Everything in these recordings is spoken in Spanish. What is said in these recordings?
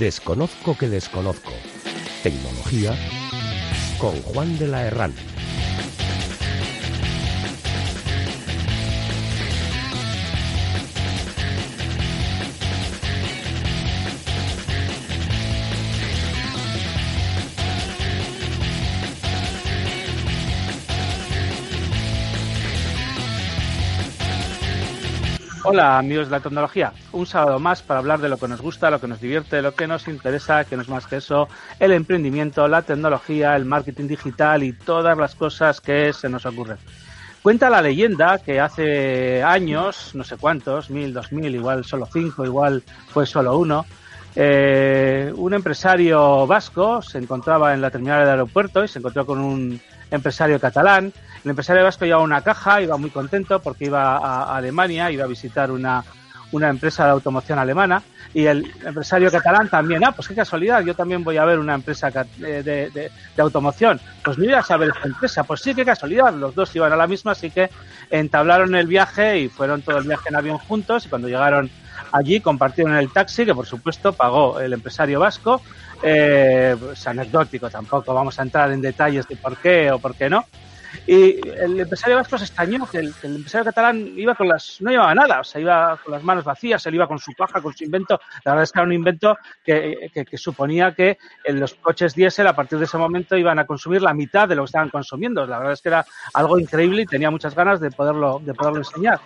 Desconozco que desconozco. Tecnología con Juan de la Herrán. Hola amigos de la tecnología, un sábado más para hablar de lo que nos gusta, lo que nos divierte, lo que nos interesa, que no es más que eso, el emprendimiento, la tecnología, el marketing digital y todas las cosas que se nos ocurren. Cuenta la leyenda que hace años, no sé cuántos, mil, dos mil, igual solo cinco, igual fue solo uno, eh, un empresario vasco se encontraba en la terminal del aeropuerto y se encontró con un empresario catalán el empresario vasco llevaba una caja, iba muy contento porque iba a Alemania, iba a visitar una, una empresa de automoción alemana. Y el empresario catalán también, ah, pues qué casualidad, yo también voy a ver una empresa de, de, de, automoción. Pues no iba a saber esta empresa, pues sí, qué casualidad, los dos iban a la misma, así que entablaron el viaje y fueron todo el viaje en avión juntos. Y cuando llegaron allí compartieron el taxi, que por supuesto pagó el empresario vasco, eh, pues anecdótico tampoco, vamos a entrar en detalles de por qué o por qué no, y el empresario vasco se extrañó que el, empresario catalán iba con las, no llevaba nada, o sea, iba con las manos vacías, él iba con su paja, con su invento. La verdad es que era un invento que, que, suponía que en los coches diésel a partir de ese momento iban a consumir la mitad de lo que estaban consumiendo. La verdad es que era algo increíble y tenía muchas ganas de poderlo, de poderlo enseñar.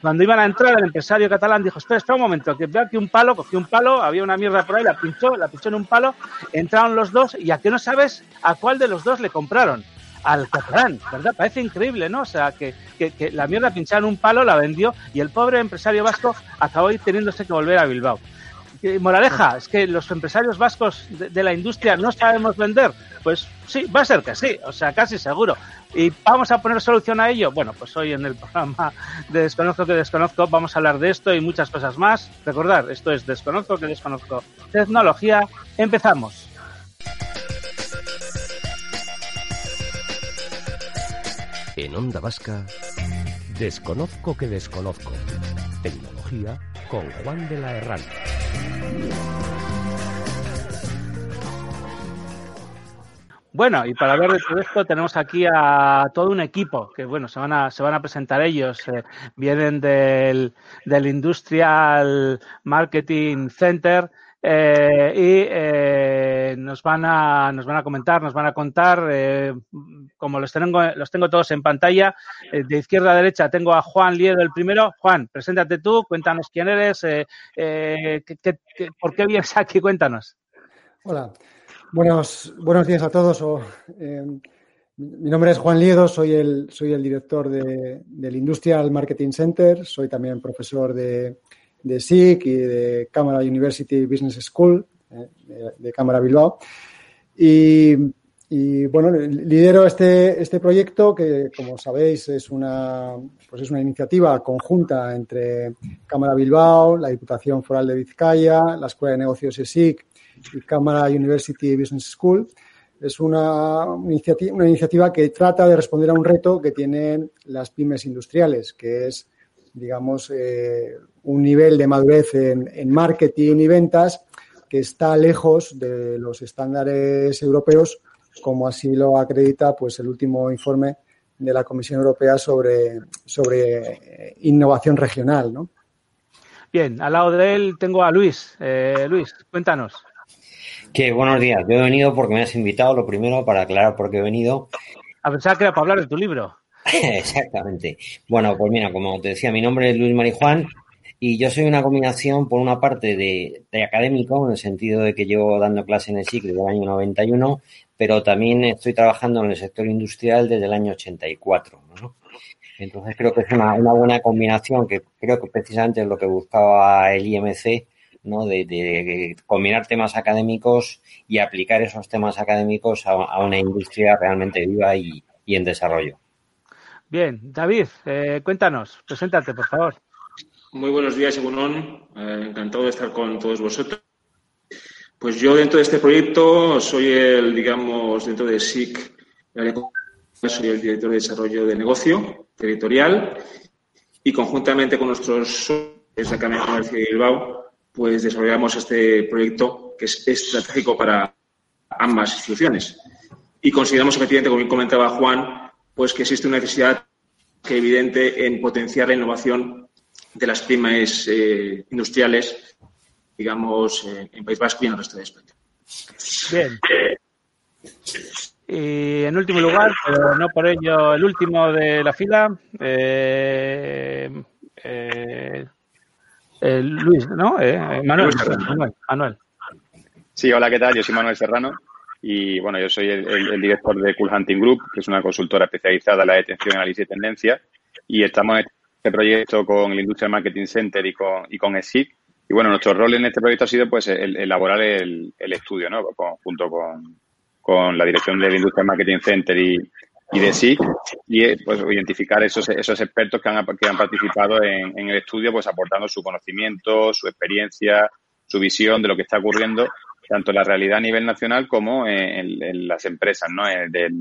Cuando iban a entrar, el empresario catalán dijo, espera, espera un momento, que veo aquí un palo, cogió un palo, había una mierda por ahí, la pinchó, la pinchó en un palo, entraron los dos y a que no sabes a cuál de los dos le compraron al catalán, ¿verdad? Parece increíble, ¿no? O sea, que, que, la mierda pinchada en un palo, la vendió y el pobre empresario vasco acabó teniéndose que volver a Bilbao. Moraleja, es que los empresarios vascos de, de, la industria no sabemos vender. Pues sí, va a ser que sí, o sea, casi seguro. ¿Y vamos a poner solución a ello? Bueno, pues hoy en el programa de Desconozco que Desconozco vamos a hablar de esto y muchas cosas más. Recordar, esto es Desconozco que Desconozco Tecnología. Empezamos. En Onda Vasca, Desconozco que Desconozco. Tecnología con Juan de la Herrán. Bueno, y para hablar de todo esto tenemos aquí a todo un equipo que, bueno, se van a, se van a presentar ellos. Eh, vienen del, del Industrial Marketing Center eh, y eh, nos van a nos van a comentar, nos van a contar, eh, como los tengo, los tengo todos en pantalla, eh, de izquierda a derecha tengo a Juan Liedo el primero. Juan, preséntate tú, cuéntanos quién eres, qué, qué, qué, por qué vienes aquí, cuéntanos. Hola, buenos, buenos días a todos. Mi nombre es Juan Liedo, soy el, soy el director de, del Industrial Marketing Center, soy también profesor de, de SIC y de Cámara University Business School, eh, de, Cámara Bilbao. Y, bueno, lidero este, este proyecto que, como sabéis, es una, pues es una iniciativa conjunta entre Cámara Bilbao, la Diputación Foral de Vizcaya, la Escuela de Negocios ESIC y Cámara University Business School. Es iniciativa, una iniciativa que trata de responder a un reto que tienen las pymes industriales, que es, digamos, eh, un nivel de madurez en, en, marketing y ventas que está lejos de los estándares europeos, como así lo acredita pues, el último informe de la Comisión Europea sobre, sobre innovación regional. ¿no? Bien, al lado de él tengo a Luis. Eh, Luis, cuéntanos. Que buenos días. Yo he venido porque me has invitado, lo primero, para aclarar por qué he venido. A pensar que era para hablar de tu libro. Exactamente. Bueno, pues mira, como te decía, mi nombre es Luis Marijuán y yo soy una combinación, por una parte, de, académico, en el sentido de que llevo dando clase en el ciclo del año 91, pero también estoy trabajando en el sector industrial desde el año 84. ¿no? Entonces creo que es una, buena combinación, que creo que precisamente es lo que buscaba el IMC, ¿no? De, combinar temas académicos y aplicar esos temas académicos a, una industria realmente viva y en desarrollo. Bien, David, eh, cuéntanos, preséntate, por favor. Muy buenos días, Egunon. Eh, encantado de estar con todos vosotros. Pues yo dentro de este proyecto soy el, digamos, dentro de SIC, soy el director de desarrollo de negocio territorial y conjuntamente con nuestros socios de Cámara Comercio de Bilbao, pues desarrollamos este proyecto que es estratégico para ambas instituciones. Y consideramos efectivamente, como comentaba Juan, pues que existe una necesidad que evidente en potenciar la innovación de las pymes eh, industriales, digamos, en País Vasco y en el resto de España. Bien. Y en último lugar, pero no por ello el último de la fila, eh, eh, Luis, ¿no? Manuel, Manuel, Manuel. Sí, hola, ¿qué tal? Yo soy Manuel Serrano y bueno, yo soy el, director de Cool Hunting Group, que es una consultora especializada en la detección, análisis de tendencias y estamos en este proyecto con el Industrial Marketing Center y con, y con ESIC. Y bueno, nuestro rol en este proyecto ha sido pues elaborar el, estudio, ¿no? junto con, con la dirección del Industrial Marketing Center y, y de SIC y pues identificar esos, esos expertos que han, que han participado en, en, el estudio, pues aportando su conocimiento, su experiencia, su visión de lo que está ocurriendo tanto la realidad a nivel nacional como en, las empresas ¿no? Eh, del,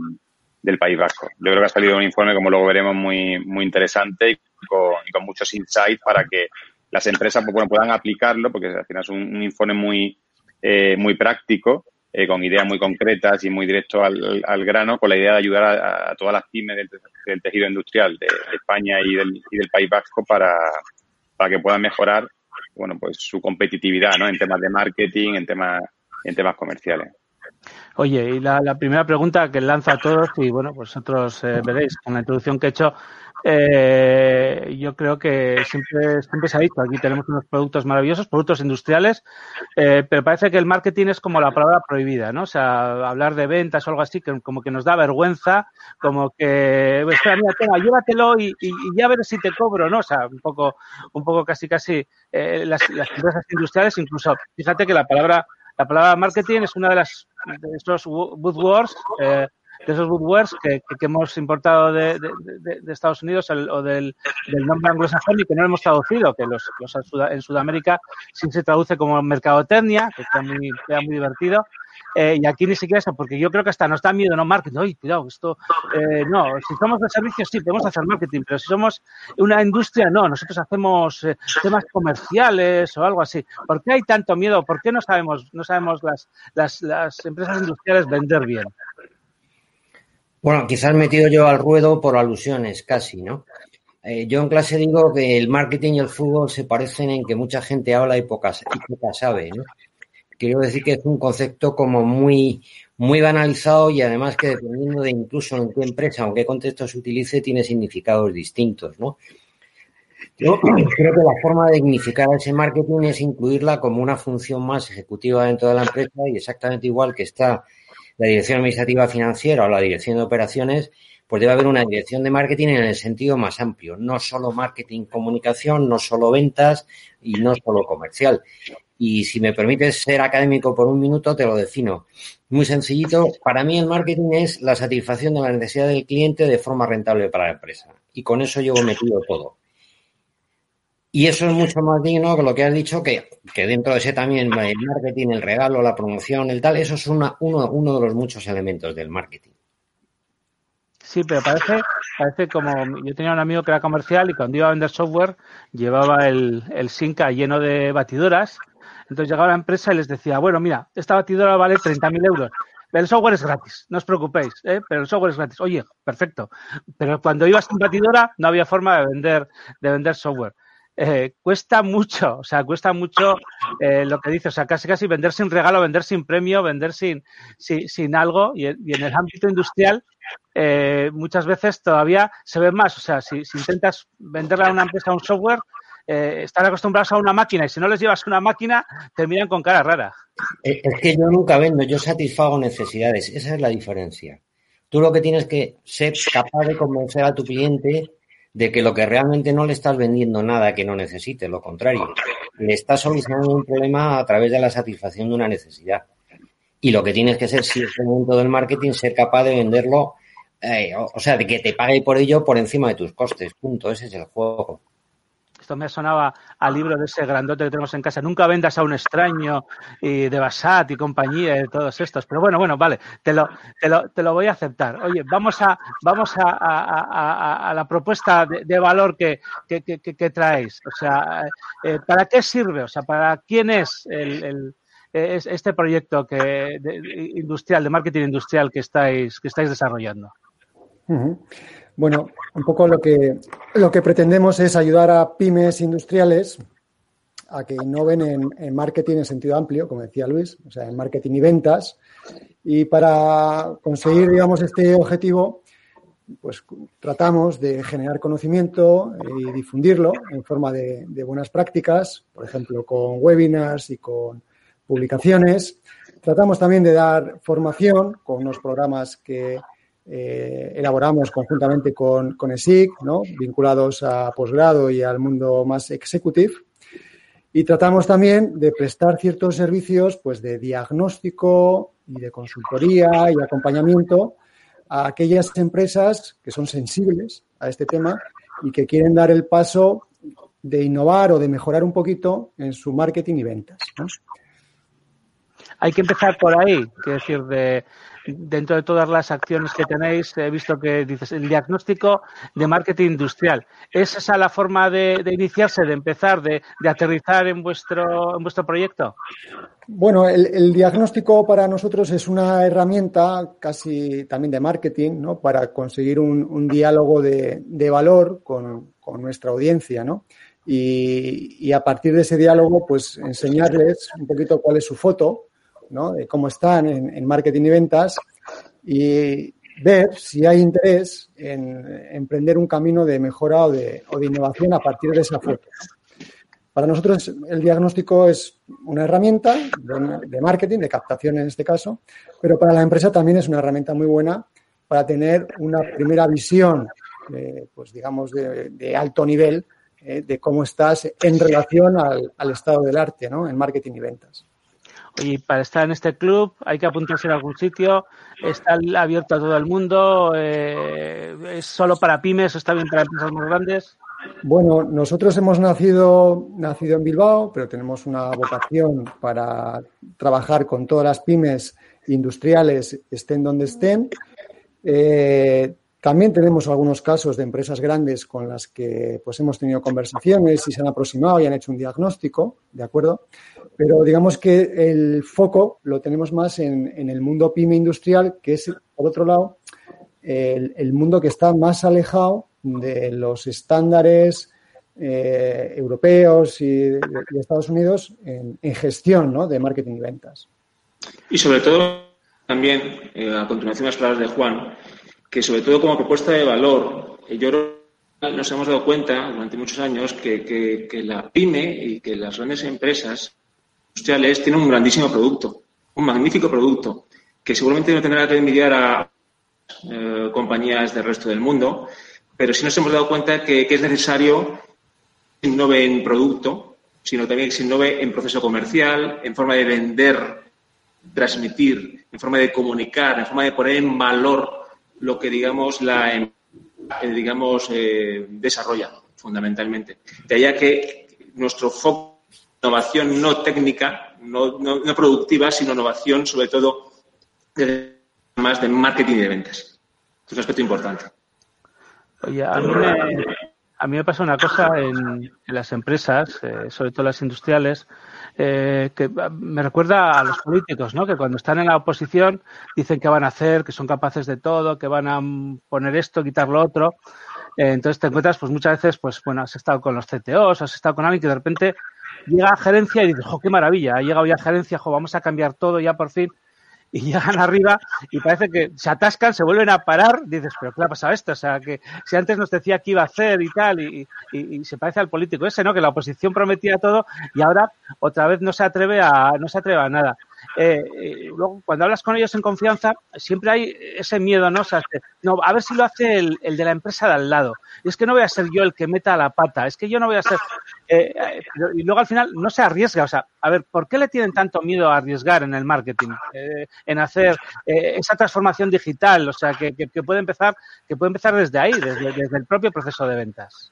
del, País Vasco. Yo creo que ha salido un informe, como luego veremos, muy, muy interesante y con, muchos insights para que las empresas pues, puedan aplicarlo, porque al final es un, informe muy, eh, muy práctico, eh, con ideas muy concretas y muy directo al, al, grano, con la idea de ayudar a, todas las pymes del, tejido industrial de, España y del, y del País Vasco para, para que puedan mejorar bueno, pues su competitividad, ¿no? En temas de marketing, en temas en temas comerciales. Oye, y la, primera pregunta que lanzo a todos, y bueno, pues vosotros eh, veréis con la introducción que he hecho, eh, yo creo que siempre, siempre se ha dicho, aquí tenemos unos productos maravillosos, productos industriales, eh, pero parece que el marketing es como la palabra prohibida, ¿no? O sea, hablar de ventas o algo así, que como que nos da vergüenza, como que, espera, mira, tenga, llévatelo y, ya veré si te cobro, ¿no? O sea, un poco, un poco casi, casi, las empresas industriales, incluso, fíjate que la palabra la palabra marketing es una de las de esos buzzwords, eh, de esos buzzwords que, que, hemos importado de, de, Estados Unidos o del, nombre anglosajón y que no hemos traducido, que los, los en Sudamérica sí se traduce como mercadotecnia, que queda muy, queda muy divertido. Eh, y aquí ni siquiera eso, porque yo creo que hasta nos da miedo, ¿no? Marketing, oye, cuidado, esto, eh, no, si somos de servicios, sí, podemos hacer marketing, pero si somos una industria, no, nosotros hacemos eh, temas comerciales o algo así. ¿Por qué hay tanto miedo? ¿Por qué no sabemos, no sabemos las, las, las empresas industriales vender bien? Bueno, quizás metido yo al ruedo por alusiones, casi, ¿no? Eh, yo en clase digo que el marketing y el fútbol se parecen en que mucha gente habla y poca, y poca sabe, ¿no? quiero decir que es un concepto como muy, muy banalizado y además que dependiendo de incluso en qué empresa en qué contexto se utilice, tiene significados distintos, ¿no? Yo creo que la forma de dignificar ese marketing es incluirla como una función más ejecutiva dentro de la empresa y exactamente igual que está la dirección administrativa financiera o la dirección de operaciones, pues debe haber una dirección de marketing en el sentido más amplio, no solo marketing comunicación, no solo ventas y no solo comercial. Y si me permites ser académico por un minuto, te lo defino. Muy sencillito, para mí el marketing es la satisfacción de la necesidad del cliente de forma rentable para la empresa. Y con eso yo metido todo. Y eso es mucho más digno que lo que has dicho, que, que dentro de ese también el marketing, el regalo, la promoción, el tal, eso es una, uno, uno de los muchos elementos del marketing. Sí, pero parece, parece como yo tenía un amigo que era comercial y cuando iba a vender software llevaba el, el Sinca lleno de batidoras entonces llegaba la empresa y les decía, bueno, mira, esta batidora vale 30.000 euros. El software es gratis, no os preocupéis, ¿eh? pero el software es gratis. Oye, perfecto. Pero cuando ibas sin batidora no había forma de vender, de vender software. Eh, cuesta mucho, o sea, cuesta mucho eh, lo que dice, o sea, casi casi vender sin regalo, vender sin premio, vender sin, sin, algo. Y, en el ámbito industrial, eh, muchas veces todavía se ve más. O sea, si, si intentas venderle a una empresa un software, eh, están acostumbrados a una máquina y si no les llevas una máquina, te miran con cara rara. Es que yo nunca vendo, yo satisfago necesidades. Esa es la diferencia. Tú lo que tienes que ser capaz de convencer a tu cliente de que lo que realmente no le estás vendiendo nada que no necesite, lo contrario, le estás solucionando un problema a través de la satisfacción de una necesidad. Y lo que tienes que ser, si es el momento del marketing, ser capaz de venderlo, eh, o sea, de que te pague por ello por encima de tus costes. Punto. Ese es el juego. Esto me sonaba al libro de ese grandote que tenemos en casa. Nunca vendas a un extraño y de Basat y compañía y todos estos. Pero bueno, bueno, vale, te lo, te lo, te lo voy a aceptar. Oye, vamos a, vamos a, a, la propuesta de, de valor que, que, que, que, traéis. O sea, eh, ¿para qué sirve? O sea, ¿para quién es el, el este proyecto que, industrial, de marketing industrial que estáis, que estáis desarrollando? Bueno, un poco lo que, lo que pretendemos es ayudar a pymes industriales a que innoven en, marketing en sentido amplio, como decía Luis, o sea, en marketing y ventas. Y para conseguir, digamos, este objetivo, pues tratamos de generar conocimiento y difundirlo en forma de, buenas prácticas, por ejemplo, con webinars y con publicaciones. Tratamos también de dar formación con unos programas que eh, elaboramos conjuntamente con, con ESIC, ¿no? vinculados a posgrado y al mundo más executive. Y tratamos también de prestar ciertos servicios pues, de diagnóstico y de consultoría y acompañamiento a aquellas empresas que son sensibles a este tema y que quieren dar el paso de innovar o de mejorar un poquito en su marketing y ventas. Hay que empezar por ahí, quiero decir, de, dentro de todas las acciones que tenéis, he visto que dices el diagnóstico de marketing industrial. ¿Es esa la forma de, iniciarse, de empezar, de, aterrizar en vuestro, en vuestro proyecto? Bueno, el, diagnóstico para nosotros es una herramienta casi también de marketing, ¿no? Para conseguir un, diálogo de, valor con, nuestra audiencia, ¿no? Y, a partir de ese diálogo, pues enseñarles un poquito cuál es su foto, de cómo están en, marketing y ventas y ver si hay interés en emprender un camino de mejora o de, innovación a partir de esa foto. Para nosotros el diagnóstico es una herramienta de, marketing, de captación en este caso, pero para la empresa también es una herramienta muy buena para tener una primera visión, pues digamos, de, alto nivel eh, de cómo estás en relación al, al estado del arte en marketing y ventas. Y para estar en este club hay que apuntarse en algún sitio, está abierto a todo el mundo, eh, es solo para pymes, está bien para empresas más grandes. Bueno, nosotros hemos nacido, nacido en Bilbao, pero tenemos una vocación para trabajar con todas las pymes industriales, estén donde estén. Eh, también tenemos algunos casos de empresas grandes con las que pues, hemos tenido conversaciones y se han aproximado y han hecho un diagnóstico, ¿de acuerdo? Pero digamos que el foco lo tenemos más en, el mundo pyme industrial, que es, por otro lado, el, mundo que está más alejado de los estándares eh, europeos y de, Estados Unidos en, gestión ¿no? de marketing y ventas. Y sobre todo, también, eh, a continuación las palabras de Juan, que sobre todo como propuesta de valor, eh, yo nos hemos dado cuenta durante muchos años que, la pyme y que las grandes empresas industriales tienen un grandísimo producto, un magnífico producto, que seguramente no tendrá que envidiar a eh, compañías del resto del mundo, pero sí nos hemos dado cuenta que, es necesario que innove en producto, sino también que se innove en proceso comercial, en forma de vender, transmitir, en forma de comunicar, en forma de poner en valor lo que, digamos, la em, eh, digamos, eh, desarrolla fundamentalmente. De allá que nuestro foco innovación no técnica, no, no, productiva, sino innovación sobre todo más de marketing y de ventas. Es un aspecto importante. Oye, a mí me, a mí me pasa una cosa en, las empresas, eh, sobre todo las industriales, eh, que me recuerda a los políticos, ¿no? Que cuando están en la oposición dicen que van a hacer, que son capaces de todo, que van a poner esto, quitar lo otro. Eh, entonces te encuentras, pues muchas veces, pues bueno, has estado con los CTOs, has estado con alguien que de repente llega a gerencia y dices, jo, qué maravilla, ha llegado ya a gerencia, jo, vamos a cambiar todo ya por fin y llegan arriba y parece que se atascan, se vuelven a parar, dices, pero ¿qué le ha pasado esto? O sea, que si antes nos decía que iba a hacer y tal, y, se parece al político ese, ¿no? Que la oposición prometía todo y ahora otra vez no se atreve a, no se atreve a nada. Eh, eh, luego, cuando hablas con ellos en confianza, siempre hay ese miedo, ¿no? O sea, no, a ver si lo hace el, el, de la empresa de al lado. Y es que no voy a ser yo el que meta la pata, es que yo no voy a ser. Eh, y luego al final no se arriesga. O sea, a ver, ¿por qué le tienen tanto miedo a arriesgar en el marketing? en hacer esa transformación digital, o sea, que, que, puede empezar, que puede empezar desde ahí, desde, desde el propio proceso de ventas.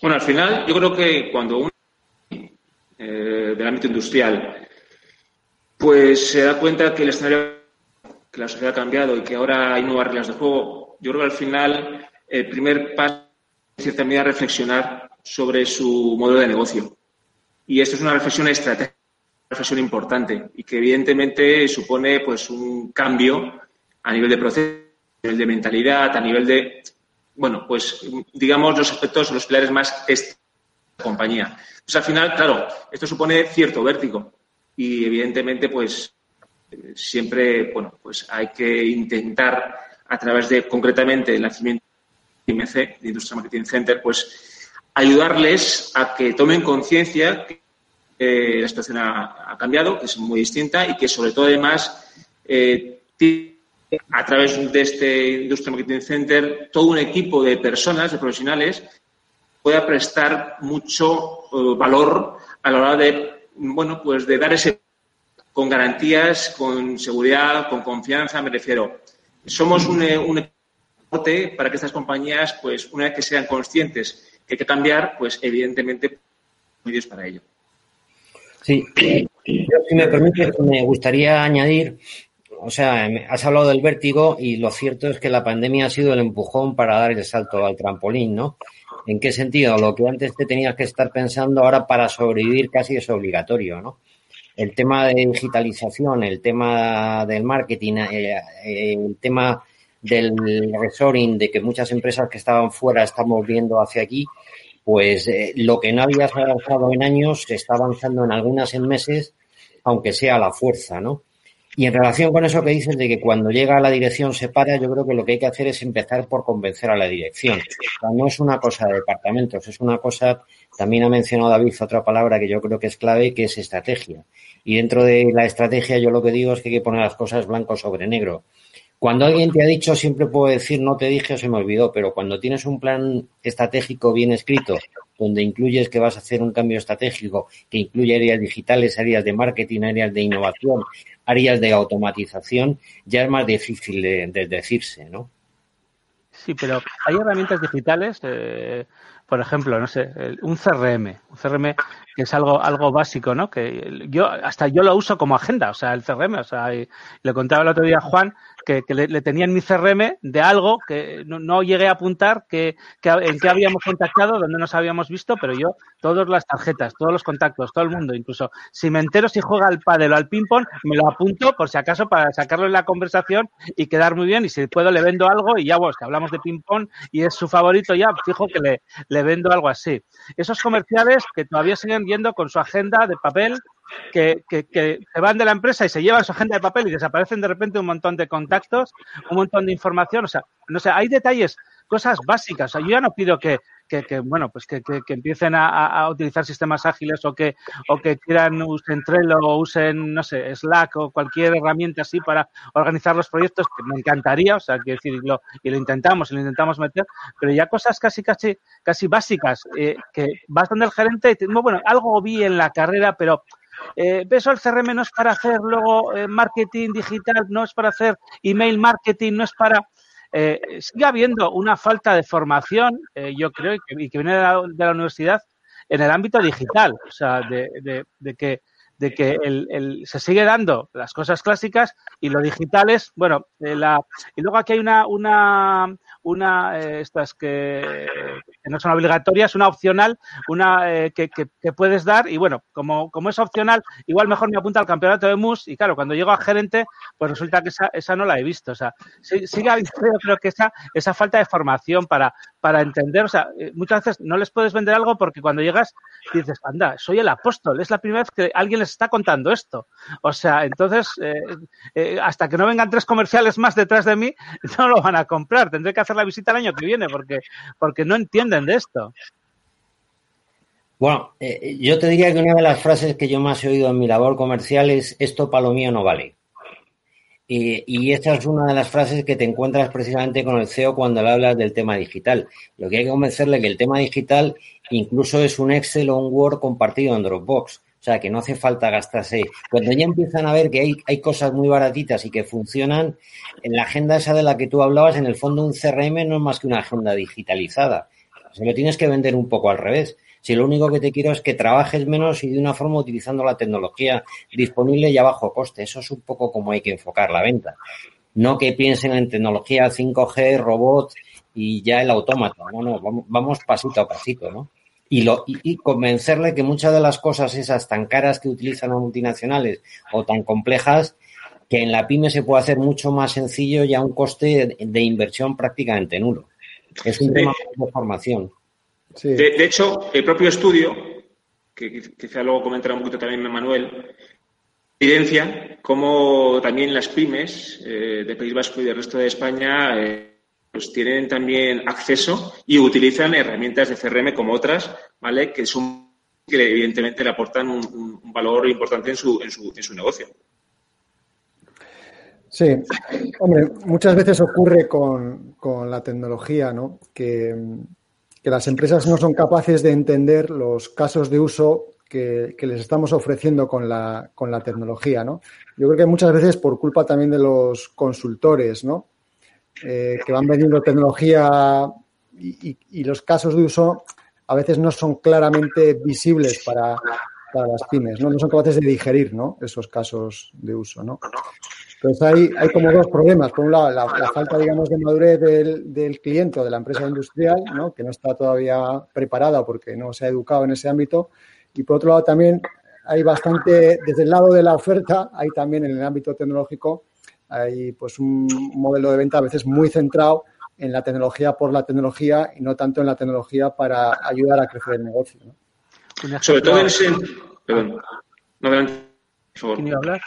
Bueno, al final, yo creo que cuando uno del ámbito industrial pues se da cuenta que el escenario, que la sociedad ha cambiado y que ahora hay nuevas reglas de juego. Yo creo que al final el primer paso es, en reflexionar sobre su modelo de negocio. Y esto es una reflexión estratégica. reflexión importante y que evidentemente supone pues un cambio a nivel de proceso, a nivel de mentalidad, a nivel de, bueno, pues digamos los aspectos, los pilares más de la compañía. Pues al final, claro, esto supone cierto vértigo y evidentemente pues siempre, bueno, pues hay que intentar a través de concretamente el nacimiento de IMC, de Industrial Marketing Center, pues ayudarles a que tomen conciencia que eh, la situación ha, cambiado, que es muy distinta y que sobre todo además eh, a través de este Industrial Marketing Center todo un equipo de personas, de profesionales, pueda prestar mucho eh, valor a la hora de, bueno, pues de dar ese con garantías, con seguridad, con confianza, me refiero. Somos un, un para que estas compañías, pues una vez que sean conscientes que hay que cambiar, pues evidentemente medios para ello. Sí, si me permite, me gustaría añadir, o sea, has hablado del vértigo y lo cierto es que la pandemia ha sido el empujón para dar el salto al trampolín, ¿no? ¿En qué sentido? Lo que antes te tenías que estar pensando, ahora para sobrevivir casi es obligatorio, ¿no? El tema de digitalización, el tema del marketing, eh, eh, el tema del resoring, de que muchas empresas que estaban fuera estamos viendo hacia aquí, pues eh, lo que no había avanzado en años se está avanzando en algunas en meses, aunque sea a la fuerza, ¿no? Y en relación con eso que dices de que cuando llega a la dirección se para, yo creo que lo que hay que hacer es empezar por convencer a la dirección. no es una cosa de departamentos, es una cosa, también ha mencionado David otra palabra que yo creo que es clave, que es estrategia. Y dentro de la estrategia yo lo que digo es que hay que poner las cosas blanco sobre negro. Cuando alguien te ha dicho, siempre puedo decir no te dije o se me olvidó, pero cuando tienes un plan estratégico bien escrito, donde incluyes que vas a hacer un cambio estratégico, que incluye áreas digitales, áreas de marketing, áreas de innovación, áreas de automatización, ya es más difícil de, decirse, ¿no? Sí, pero hay herramientas digitales, eh, por ejemplo, no sé, un CRM, un CRM que es algo algo básico, ¿no? Que yo hasta yo lo uso como agenda, o sea, el CRM, o sea, le contaba el otro día a Juan que, le, tenía en mi CRM de algo que no, llegué a apuntar que, en qué habíamos contactado, dónde nos habíamos visto, pero yo todas las tarjetas, todos los contactos, todo el mundo, incluso si me entero si juega al pádel o al ping pong, me lo apunto por si acaso para sacarlo en la conversación y quedar muy bien y si puedo le vendo algo y ya, pues que hablamos de ping pong y es su favorito ya, fijo que le, le vendo algo así. Esos comerciales que todavía siguen yendo con su agenda de papel que, se van de la empresa y se llevan su agenda de papel y desaparecen de repente un montón de contactos, un montón de información. O sea, no sé, hay detalles, cosas básicas. O sea, yo ya no pido que, que, bueno, pues que, empiecen a, utilizar sistemas ágiles o que, o que quieran usen Trello o usen, no sé, Slack o cualquier herramienta así para organizar los proyectos, que me encantaría, o sea, que decirlo, y lo intentamos, y lo intentamos meter, pero ya cosas casi, casi, casi básicas, eh, que vas donde el gerente y bueno, algo vi en la carrera, pero eh, eso el CRM no es para hacer luego eh, marketing digital, no es para hacer email marketing, no es para... Eh, sigue habiendo una falta de formación, eh, yo creo, y que, y que viene de la, de la, universidad en el ámbito digital, o sea, de, de, de que de que el, el, se sigue dando las cosas clásicas y lo digital es, bueno, eh, la, y luego aquí hay una, una, una eh, estas que, que, no son obligatorias, una opcional, una eh, que, que, puedes dar y bueno, como, como es opcional, igual mejor me apunta al campeonato de MUS y claro, cuando llego a gerente, pues resulta que esa, esa no la he visto, o sea, sigue habiendo creo que esa, esa falta de formación para, para entender, o sea, eh, muchas veces no les puedes vender algo porque cuando llegas dices, anda, soy el apóstol, es la primera vez que alguien les está contando esto. O sea, entonces, eh, eh, hasta que no vengan tres comerciales más detrás de mí, no lo van a comprar. Tendré que hacer la visita el año que viene porque, porque no entienden de esto. Bueno, eh, yo te diría que una de las frases que yo más he oído en mi labor comercial es esto para lo mío no vale. Y, y, esta es una de las frases que te encuentras precisamente con el CEO cuando le hablas del tema digital. Lo que hay que convencerle que el tema digital incluso es un Excel o un Word compartido en Dropbox. O sea, que no hace falta gastarse. Cuando ya empiezan a ver que hay, hay cosas muy baratitas y que funcionan, en la agenda esa de la que tú hablabas, en el fondo un CRM no es más que una agenda digitalizada. Se lo tienes que vender un poco al revés. Si lo único que te quiero es que trabajes menos y de una forma utilizando la tecnología disponible y a bajo coste. Eso es un poco como hay que enfocar la venta. No que piensen en tecnología 5G, robot y ya el autómata. No, no, vamos, vamos pasito a pasito, ¿no? Y, lo, y, convencerle que muchas de las cosas esas tan caras que utilizan las multinacionales o tan complejas, que en la pyme se puede hacer mucho más sencillo y a un coste de, inversión prácticamente nulo. Es un tema de formación. De, hecho, el propio estudio, que quizá luego comentará un poquito también Manuel, evidencia cómo también las pymes eh, de País Vasco y del resto de España eh, pues tienen también acceso y utilizan herramientas de CRM como otras, ¿vale? Que son que evidentemente le aportan un, valor importante en su, en su, en su negocio. Sí, hombre, muchas veces ocurre con, la tecnología, ¿no? Que, que, las empresas no son capaces de entender los casos de uso que, les estamos ofreciendo con la, con la tecnología, ¿no? Yo creo que muchas veces por culpa también de los consultores, ¿no? Eh, que van vendiendo tecnología y, los casos de uso a veces no son claramente visibles para, las pymes, ¿no? No son capaces de digerir, ¿no? Esos casos de uso, ¿no? Entonces hay, hay como dos problemas. Por un lado, la, falta, digamos, de madurez del, del, cliente o de la empresa industrial, ¿no? Que no está todavía preparada porque no se ha educado en ese ámbito. Y por otro lado, también hay bastante, desde el lado de la oferta, hay también en el ámbito tecnológico, hay pues un modelo de venta a veces muy centrado en la tecnología por la tecnología y no tanto en la tecnología para ayudar a crecer el negocio. Sobre todo en ese... Perdón. No, adelante, por favor. ¿Quién iba a hablar?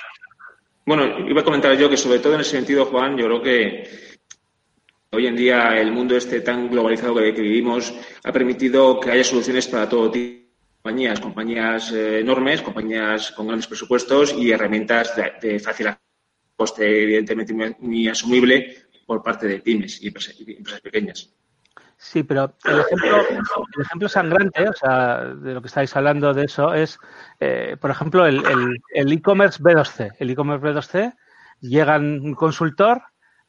Bueno, iba a comentar yo que sobre todo en ese sentido, Juan, yo creo que hoy en día el mundo este tan globalizado que, vivimos ha permitido que haya soluciones para todo tipo compañías, compañías eh, enormes, compañías con grandes presupuestos y herramientas de, fácil coste, evidentemente, muy, asumible por parte de pymes y empresas, pequeñas. Sí, pero el ejemplo, el ejemplo sangrante, o sea, de lo que estáis hablando de eso, es, eh, por ejemplo, el e-commerce el, B2C. El e-commerce B2C llega un consultor,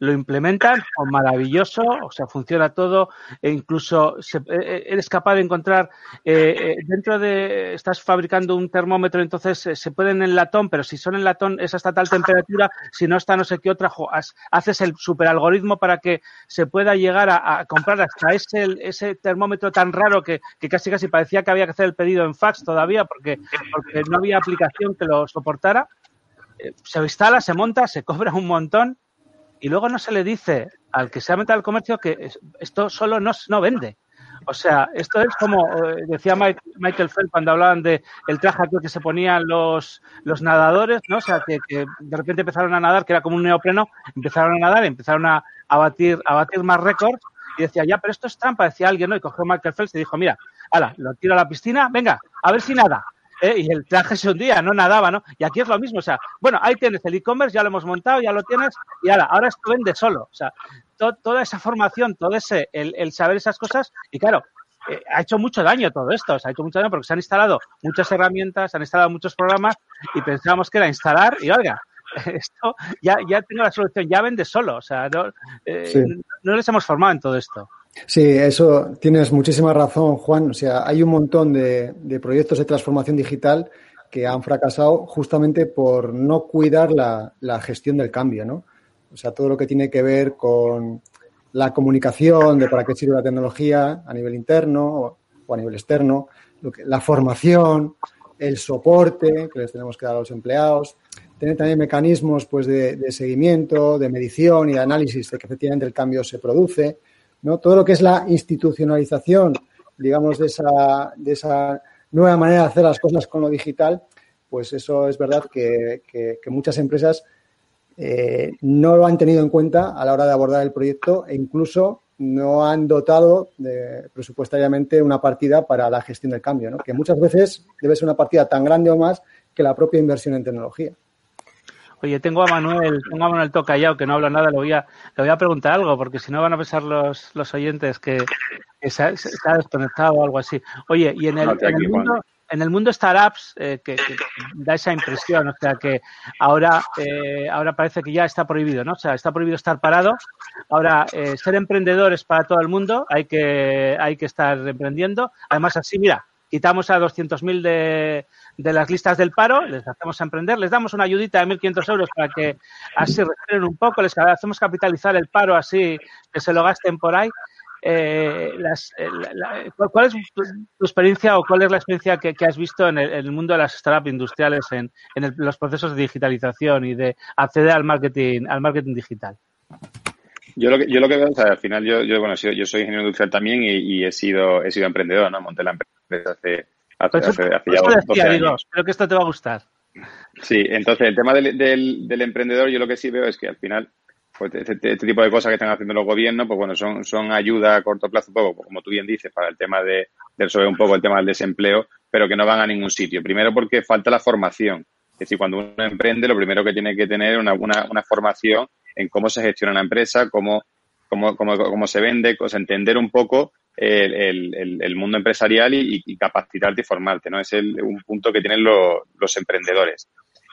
lo implementan, o maravilloso, o sea, funciona todo, e incluso se, e, e, eres capaz de encontrar eh, eh, dentro de, estás fabricando un termómetro, entonces eh, se pueden en latón, pero si son en latón es hasta tal temperatura, si no está no sé qué otra, haces el superalgoritmo para que se pueda llegar a, comprar hasta ese, ese termómetro tan raro que, que, casi casi parecía que había que hacer el pedido en fax todavía porque, porque no había aplicación que lo soportara. Se instala, se monta, se cobra un montón y luego no se le dice al que se ha metido al comercio que esto solo no, no vende. O sea, esto es como eh, decía Michael Fell cuando hablaban de el traje que se ponían los, los nadadores, ¿no? O sea, que, de repente empezaron a nadar, que era como un neopreno, empezaron a nadar, empezaron a, batir, a batir más récords y decía, ya, pero esto es trampa, decía alguien, ¿no? Y cogió Michael Phelps y dijo, mira, ala, lo tiro a la piscina, venga, a ver si nada. ¿Eh? y el traje se hundía, no nadaba, ¿no? Y aquí es lo mismo, o sea, bueno, ahí tienes el e-commerce, ya lo hemos montado, ya lo tienes, y ahora, ahora esto vende solo, o sea, toda esa formación, todo ese, el, saber esas cosas, y claro, eh, ha hecho mucho daño todo esto, o sea, ha hecho mucho daño porque se han instalado muchas herramientas, se han instalado muchos programas y pensábamos que era instalar y oiga, esto ya, ya tengo la solución, ya vende solo, o sea, no, eh, no les hemos formado en todo esto. Sí, eso tienes muchísima razón, Juan. O sea, hay un montón de, proyectos de transformación digital que han fracasado justamente por no cuidar la, gestión del cambio, ¿no? O sea, todo lo que tiene que ver con la comunicación de para qué sirve la tecnología a nivel interno o, a nivel externo, la formación, el soporte que les tenemos que dar a los empleados, tener también mecanismos pues, de, seguimiento, de medición y de análisis de que efectivamente el cambio se produce ¿no? Todo lo que es la institucionalización, digamos, de esa, de esa nueva manera de hacer las cosas con lo digital, pues eso es verdad que, muchas empresas eh, no lo han tenido en cuenta a la hora de abordar el proyecto e incluso no han dotado de, presupuestariamente una partida para la gestión del cambio, ¿no? que muchas veces debe ser una partida tan grande o más que la propia inversión en tecnología. Oye, tengo a Manuel, tengo a Manuel Tocayao, que no habla nada, le voy a, le voy a preguntar algo, porque si no van a pensar los, los oyentes que, se, ha, desconectado o algo así. Oye, y en el, en el mundo, en el mundo startups, eh, que, da esa impresión, o sea, que ahora, eh, ahora parece que ya está prohibido, ¿no? O sea, está prohibido estar parado. Ahora, eh, ser emprendedor es para todo el mundo, hay que, hay que estar emprendiendo. Además, así, mira, quitamos a 200.000 de, de las listas del paro, les hacemos emprender, les damos una ayudita de 1.500 euros para que así respiren un poco, les hacemos capitalizar el paro así que se lo gasten por ahí. eh, eh, ¿cuál es tu, experiencia o cuál es la experiencia que, has visto en el, mundo de las startups industriales, en, los procesos de digitalización y de acceder al marketing, al marketing digital? Yo lo que, yo lo que veo, o sea, al final yo, yo, bueno, yo soy ingeniero industrial también y, he sido he sido emprendedor, ¿no? Monté la empresa hace, hace, hace, ya 12 años. creo que esto te va a gustar. Sí, entonces el tema del, del, del emprendedor yo lo que sí veo es que al final pues este, este, tipo de cosas que están haciendo los gobiernos, pues bueno, son, son ayuda a corto plazo, un poco, como tú bien dices, para el tema de, de resolver un poco el tema del desempleo, pero que no van a ningún sitio. Primero porque falta la formación. Es decir, cuando uno emprende, lo primero que tiene que tener es una, una, una, formación en cómo se gestiona una empresa, cómo, cómo, cómo, cómo se vende, pues entender un poco el, el, el mundo empresarial y, y, capacitarte y formarte, ¿no? Es el, un punto que tienen los, los emprendedores.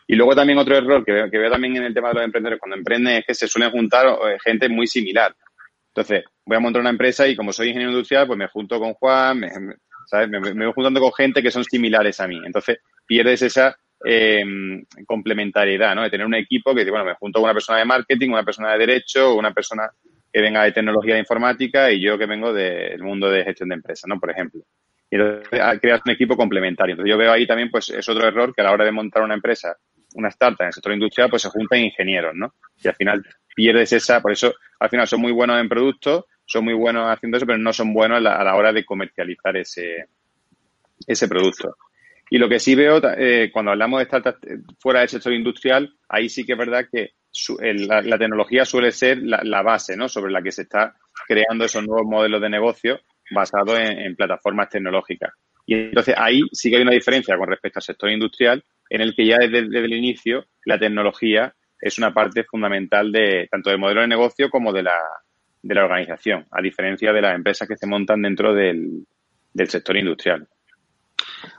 Y luego también otro error que veo, que veo también en el tema de los emprendedores cuando emprenden es que se suelen juntar eh, gente muy similar. Entonces, voy a montar una empresa y como soy ingeniero industrial, pues me junto con Juan, me, ¿sabes? Me, voy juntando con gente que son similares a mí. Entonces, pierdes esa eh, complementariedad, ¿no? De tener un equipo que, bueno, me junto con una persona de marketing, una persona de derecho, una persona que venga de tecnología de informática y yo que vengo del mundo de gestión de empresas, ¿no? Por ejemplo. Y entonces ah, creas un equipo complementario. Entonces yo veo ahí también, pues, es otro error que a la hora de montar una empresa una startup en el sector industrial, pues se juntan ingenieros, ¿no? Y al final pierdes esa, por eso al final son muy buenos en productos, son muy buenos haciendo eso, pero no son buenos a la, hora de comercializar ese, ese producto. Y lo que sí veo, eh, cuando hablamos de startups eh, fuera del sector industrial, ahí sí que es verdad que la, tecnología suele ser la, base, ¿no? Sobre la que se está creando esos nuevos modelos de negocio basados en, plataformas tecnológicas. Y entonces ahí sí que hay una diferencia con respecto al sector industrial, en el que ya desde, el inicio la tecnología es una parte fundamental de tanto del modelo de negocio como de la, de la organización, a diferencia de las empresas que se montan dentro del, del sector industrial.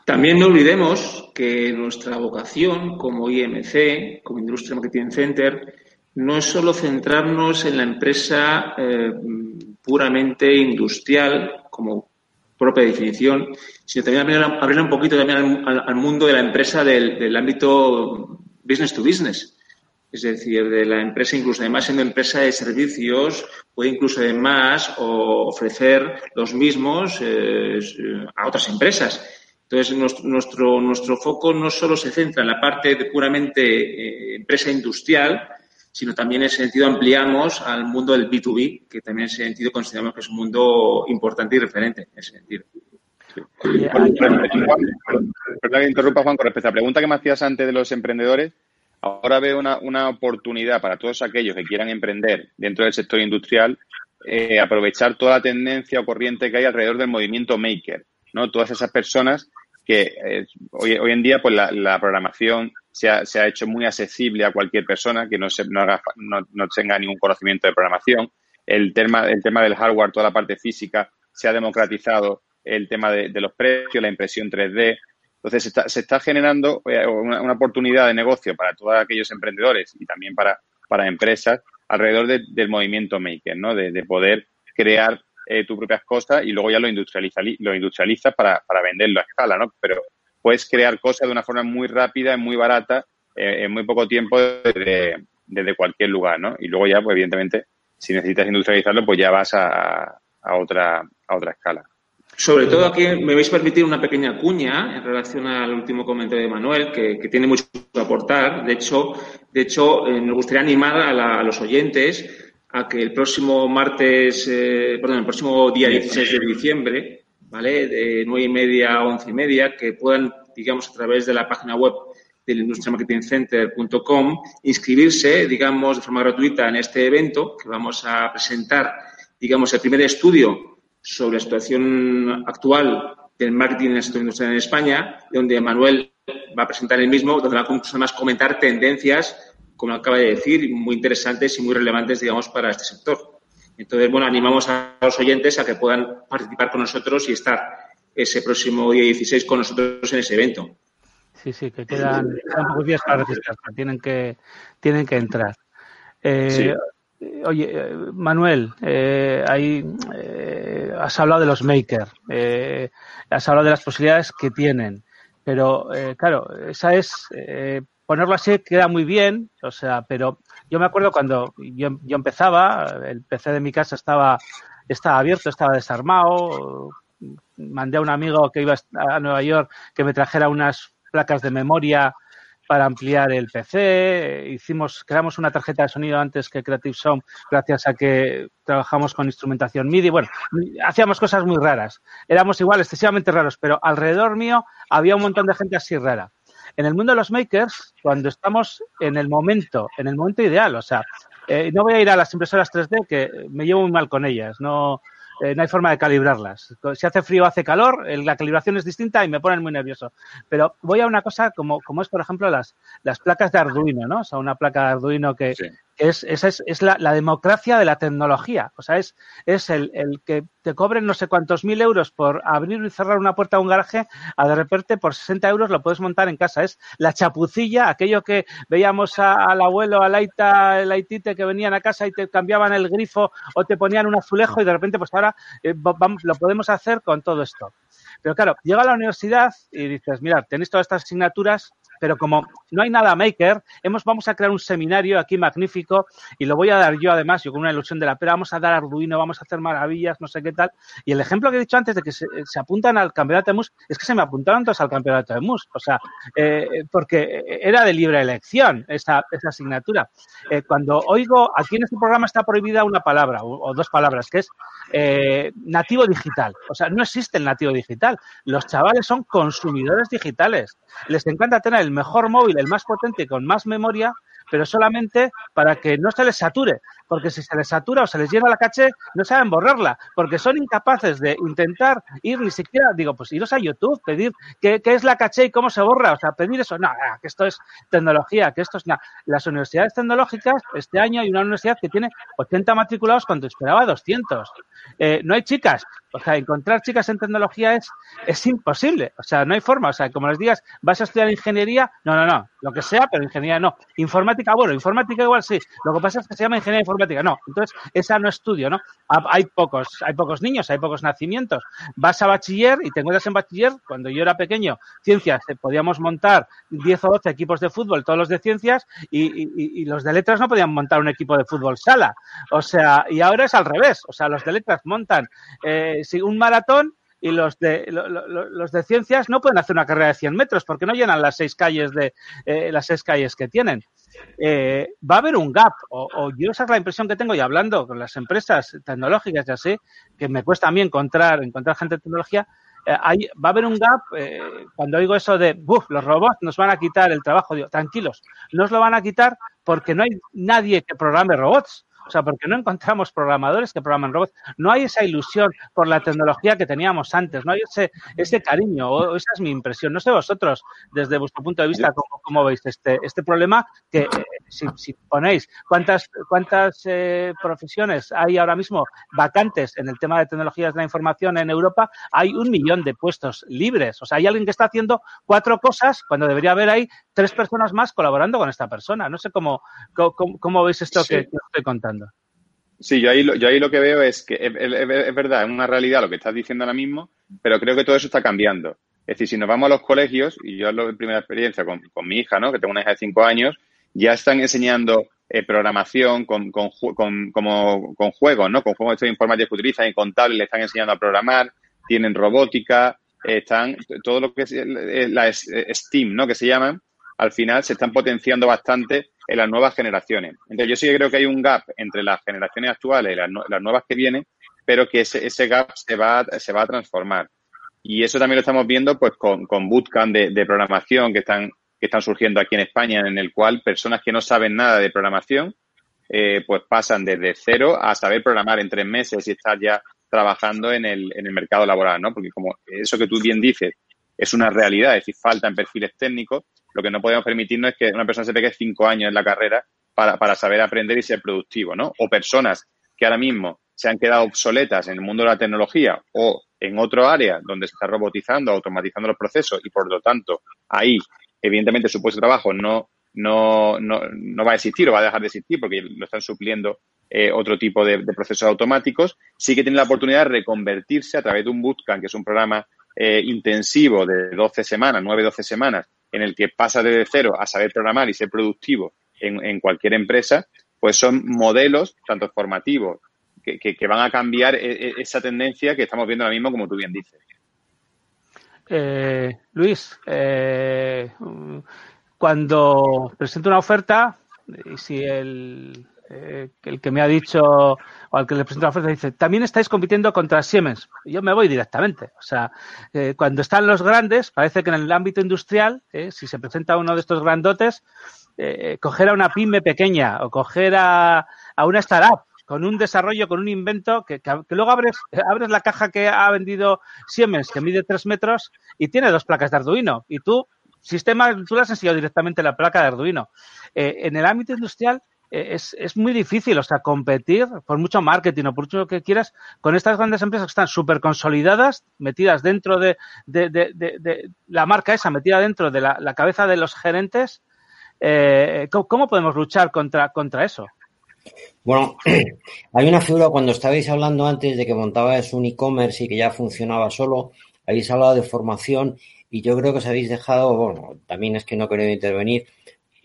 También no olvidemos que nuestra vocación como IMC, como Industrial Marketing Center, no es solo centrarnos en la empresa eh, puramente industrial, como propia definición, sino también abrir, un poquito también al, mundo de la empresa del, ámbito business to business. Es decir, de la empresa, incluso además siendo empresa de servicios, puede incluso además ofrecer los mismos eh, a otras empresas. Entonces, nuestro, nuestro, foco no solo se centra en la parte de puramente eh, empresa industrial, sino también en ese sentido ampliamos al mundo del B2B, que también en ese sentido consideramos que es un mundo importante y referente en ese sentido. Perdón que interrumpa, Juan, con respecto a la pregunta que me hacías antes de los emprendedores, ahora veo una, una oportunidad para todos aquellos que quieran emprender dentro del sector industrial, eh, aprovechar toda la tendencia o corriente que hay alrededor del movimiento maker, ¿no? Todas esas personas que eh, hoy, hoy, en día, pues la, programación se ha, hecho muy accesible a cualquier persona que no, se, no, haga, no, no, tenga ningún conocimiento de programación. El tema, el tema del hardware, toda la parte física, se ha democratizado el tema de, los precios, la impresión 3D. Entonces, se está, se está generando eh, una, oportunidad de negocio para todos aquellos emprendedores y también para, para empresas alrededor de, del movimiento maker, ¿no? De poder crear eh, tus propias cosas y luego ya lo industrializas lo industrializas para, para venderlo a escala, ¿no? Pero puedes crear cosas de una forma muy rápida, muy barata, eh, en muy poco tiempo desde, desde, cualquier lugar, ¿no? Y luego ya, pues evidentemente, si necesitas industrializarlo, pues ya vas a, a, otra, a otra escala. Sobre todo aquí me vais a permitir una pequeña cuña en relación al último comentario de Manuel, que, que tiene mucho que aportar. De hecho, de hecho eh, me gustaría animar a, la, a, los oyentes a que el próximo martes, eh, perdón, el próximo día 16 de diciembre, ¿vale? De nueve y media a once y media, que puedan, digamos, a través de la página web del industriamarketingcenter.com, inscribirse, digamos, de forma gratuita en este evento que vamos a presentar, digamos, el primer estudio sobre la situación actual del marketing en el sector industrial en España, donde Manuel va a presentar el mismo, donde va a además comentar tendencias, como acaba de decir, muy interesantes y muy relevantes, digamos, para este sector. Entonces, bueno, animamos a los oyentes a que puedan participar con nosotros y estar ese próximo día 16 con nosotros en ese evento. Sí, sí, que quedan, quedan pocos días para registrarse, tienen que, tienen que entrar. Eh, sí. Oye, Manuel, eh, ahí eh, has hablado de los makers, eh, has hablado de las posibilidades que tienen, pero eh, claro, esa es, eh, ponerlo así queda muy bien, o sea, pero yo me acuerdo cuando yo, yo empezaba, el PC de mi casa estaba estaba abierto, estaba desarmado. Mandé a un amigo que iba a Nueva York que me trajera unas placas de memoria para ampliar el PC. Hicimos, creamos una tarjeta de sonido antes que Creative Sound, gracias a que trabajamos con instrumentación MIDI. Bueno, hacíamos cosas muy raras. Éramos igual, excesivamente raros, pero alrededor mío había un montón de gente así rara. En el mundo de los makers, cuando estamos en el momento, en el momento ideal, o sea, eh, no voy a ir a las impresoras 3D que me llevo muy mal con ellas, no, eh, no hay forma de calibrarlas. Si hace frío o hace calor, la calibración es distinta y me ponen muy nervioso. Pero voy a una cosa como, como es, por ejemplo, las, las placas de Arduino, ¿no? O sea, una placa de Arduino que, es, esa es, es la, democracia de la tecnología. O sea, es, es el, el, que te cobren no sé cuántos mil euros por abrir y cerrar una puerta de un garaje, a de repente por 60 euros lo puedes montar en casa. Es la chapucilla, aquello que veíamos a, al abuelo, al aita, el aitite que venían a casa y te cambiaban el grifo o te ponían un azulejo y de repente pues ahora eh, vamos, lo podemos hacer con todo esto. Pero claro, llega a la universidad y dices, mirad, tenéis todas estas asignaturas, pero como no hay nada maker, hemos, vamos a crear un seminario aquí magnífico y lo voy a dar yo además, yo con una ilusión de la pera, vamos a dar Arduino, vamos a hacer maravillas, no sé qué tal. Y el ejemplo que he dicho antes de que se, se apuntan al campeonato de MUS, es que se me apuntaron todos al campeonato de MUS, o sea, eh, porque era de libre elección esa, esa asignatura. Eh, cuando oigo, aquí en este programa está prohibida una palabra o, dos palabras, que es eh, nativo digital. O sea, no existe el nativo digital. Los chavales son consumidores digitales. Les encanta tener el mejor móvil, el más potente, con más memoria, pero solamente para que no se les sature, porque si se les satura o se les llena la caché, no saben borrarla, porque son incapaces de intentar ir ni siquiera, digo, pues iros a YouTube, pedir qué, qué es la caché y cómo se borra, o sea, pedir eso, no, que esto es tecnología, que esto es nada. Las universidades tecnológicas, este año hay una universidad que tiene 80 matriculados cuando esperaba 200. Eh, no hay chicas, o sea, encontrar chicas en tecnología es, es imposible. O sea, no hay forma. O sea, como les digas, vas a estudiar ingeniería, no, no, no. Lo que sea, pero ingeniería no. Informática, bueno, informática igual sí. Lo que pasa es que se llama ingeniería informática. No. Entonces, esa no estudio, ¿no? Hay pocos, hay pocos niños, hay pocos nacimientos. Vas a bachiller y te encuentras en bachiller, cuando yo era pequeño, ciencias, eh, podíamos montar 10 o 12 equipos de fútbol, todos los de ciencias, y, y, los de letras no podían montar un equipo de fútbol sala. O sea, y ahora es al revés. O sea, los de letras montan eh, un maratón y los de lo, lo, los de ciencias no pueden hacer una carrera de 100 metros porque no llenan las seis calles de eh, las seis calles que tienen. Eh, va a haber un gap o, yo esa es la impresión que tengo y hablando con las empresas tecnológicas ya sé que me cuesta a mí encontrar encontrar gente de tecnología eh, va a haber un gap eh, cuando oigo eso de Buf, los robots nos van a quitar el trabajo digo tranquilos no os lo van a quitar porque no hay nadie que programe robots o sea, porque no encontramos programadores que programan robots. No hay esa ilusión por la tecnología que teníamos antes, no hay ese, ese cariño, o esa es mi impresión. No sé vosotros, desde vuestro punto de vista, cómo, cómo veis este, este problema, que si, si, ponéis cuántas, cuántas eh, profesiones hay ahora mismo vacantes en el tema de tecnologías de la información en Europa, hay un millón de puestos libres. O sea, hay alguien que está haciendo cuatro cosas cuando debería haber ahí tres personas más colaborando con esta persona. No sé cómo, cómo, cómo veis esto sí. que, que estoy contando. Sí, yo ahí, yo ahí lo que veo es que es, es, es, verdad, es una realidad lo que estás diciendo ahora mismo, pero creo que todo eso está cambiando. Es decir, si nos vamos a los colegios, y yo hablo de primera experiencia con, con mi hija, ¿no? que tengo una hija de cinco años, ya están enseñando eh, programación con, con, con, como, con juegos, ¿no? Con juegos de informática que utilizan y contables le están enseñando a programar, tienen robótica, eh, están, todo lo que es la STEAM, ¿no? Que se llaman, al final se están potenciando bastante en las nuevas generaciones. Entonces, yo sí que creo que hay un gap entre las generaciones actuales y las, las nuevas que vienen, pero que ese, ese gap se va, se va a transformar. Y eso también lo estamos viendo pues con, con bootcamp de, de, programación que están, que están surgiendo aquí en España, en el cual personas que no saben nada de programación, eh, pues pasan desde cero a saber programar en tres meses y estar ya trabajando en el, en el mercado laboral, ¿no? Porque como eso que tú bien dices es una realidad, es decir, faltan perfiles técnicos, lo que no podemos permitirnos es que una persona se pegue cinco años en la carrera para, para saber aprender y ser productivo, ¿no? O personas que ahora mismo se han quedado obsoletas en el mundo de la tecnología o en otro área donde se está robotizando, automatizando los procesos y por lo tanto ahí evidentemente su puesto de trabajo no, no, no, no va a existir o va a dejar de existir porque lo están supliendo eh, otro tipo de, procesos automáticos, sí que tiene la oportunidad de reconvertirse a través de un bootcamp, que es un programa eh, intensivo de 12 semanas, 9-12 semanas, en el que pasa desde cero a saber programar y ser productivo en, cualquier empresa, pues son modelos, tanto formativos que, van a cambiar e, e, esa tendencia que estamos viendo ahora mismo, como tú bien dices. Eh, Luis, eh, cuando presento una oferta, y si el, eh, el que me ha dicho o al que le presento la oferta dice, también estáis compitiendo contra Siemens. Yo me voy directamente. O sea, eh, cuando están los grandes, parece que en el ámbito industrial, eh, si se presenta uno de estos grandotes, coger a una pyme pequeña o coger a una startup con un desarrollo, con un invento, que, luego abres, abres la caja que ha vendido Siemens, que mide tres metros y tiene dos placas de Arduino. Y tú, sistema, tú le has enseñado directamente la placa de Arduino. en el ámbito industrial, eh, es, muy difícil, o sea, competir por mucho marketing o por mucho que quieras con estas grandes empresas que están súper consolidadas, metidas dentro de, la marca esa, metida dentro de la, cabeza de los gerentes. Eh, ¿cómo, podemos luchar contra eso? Bueno, hay una figura cuando estabais hablando antes de que montabas un e-commerce y que ya funcionaba solo, habéis hablado de formación y yo creo que os habéis dejado, bueno, también es que no quería intervenir,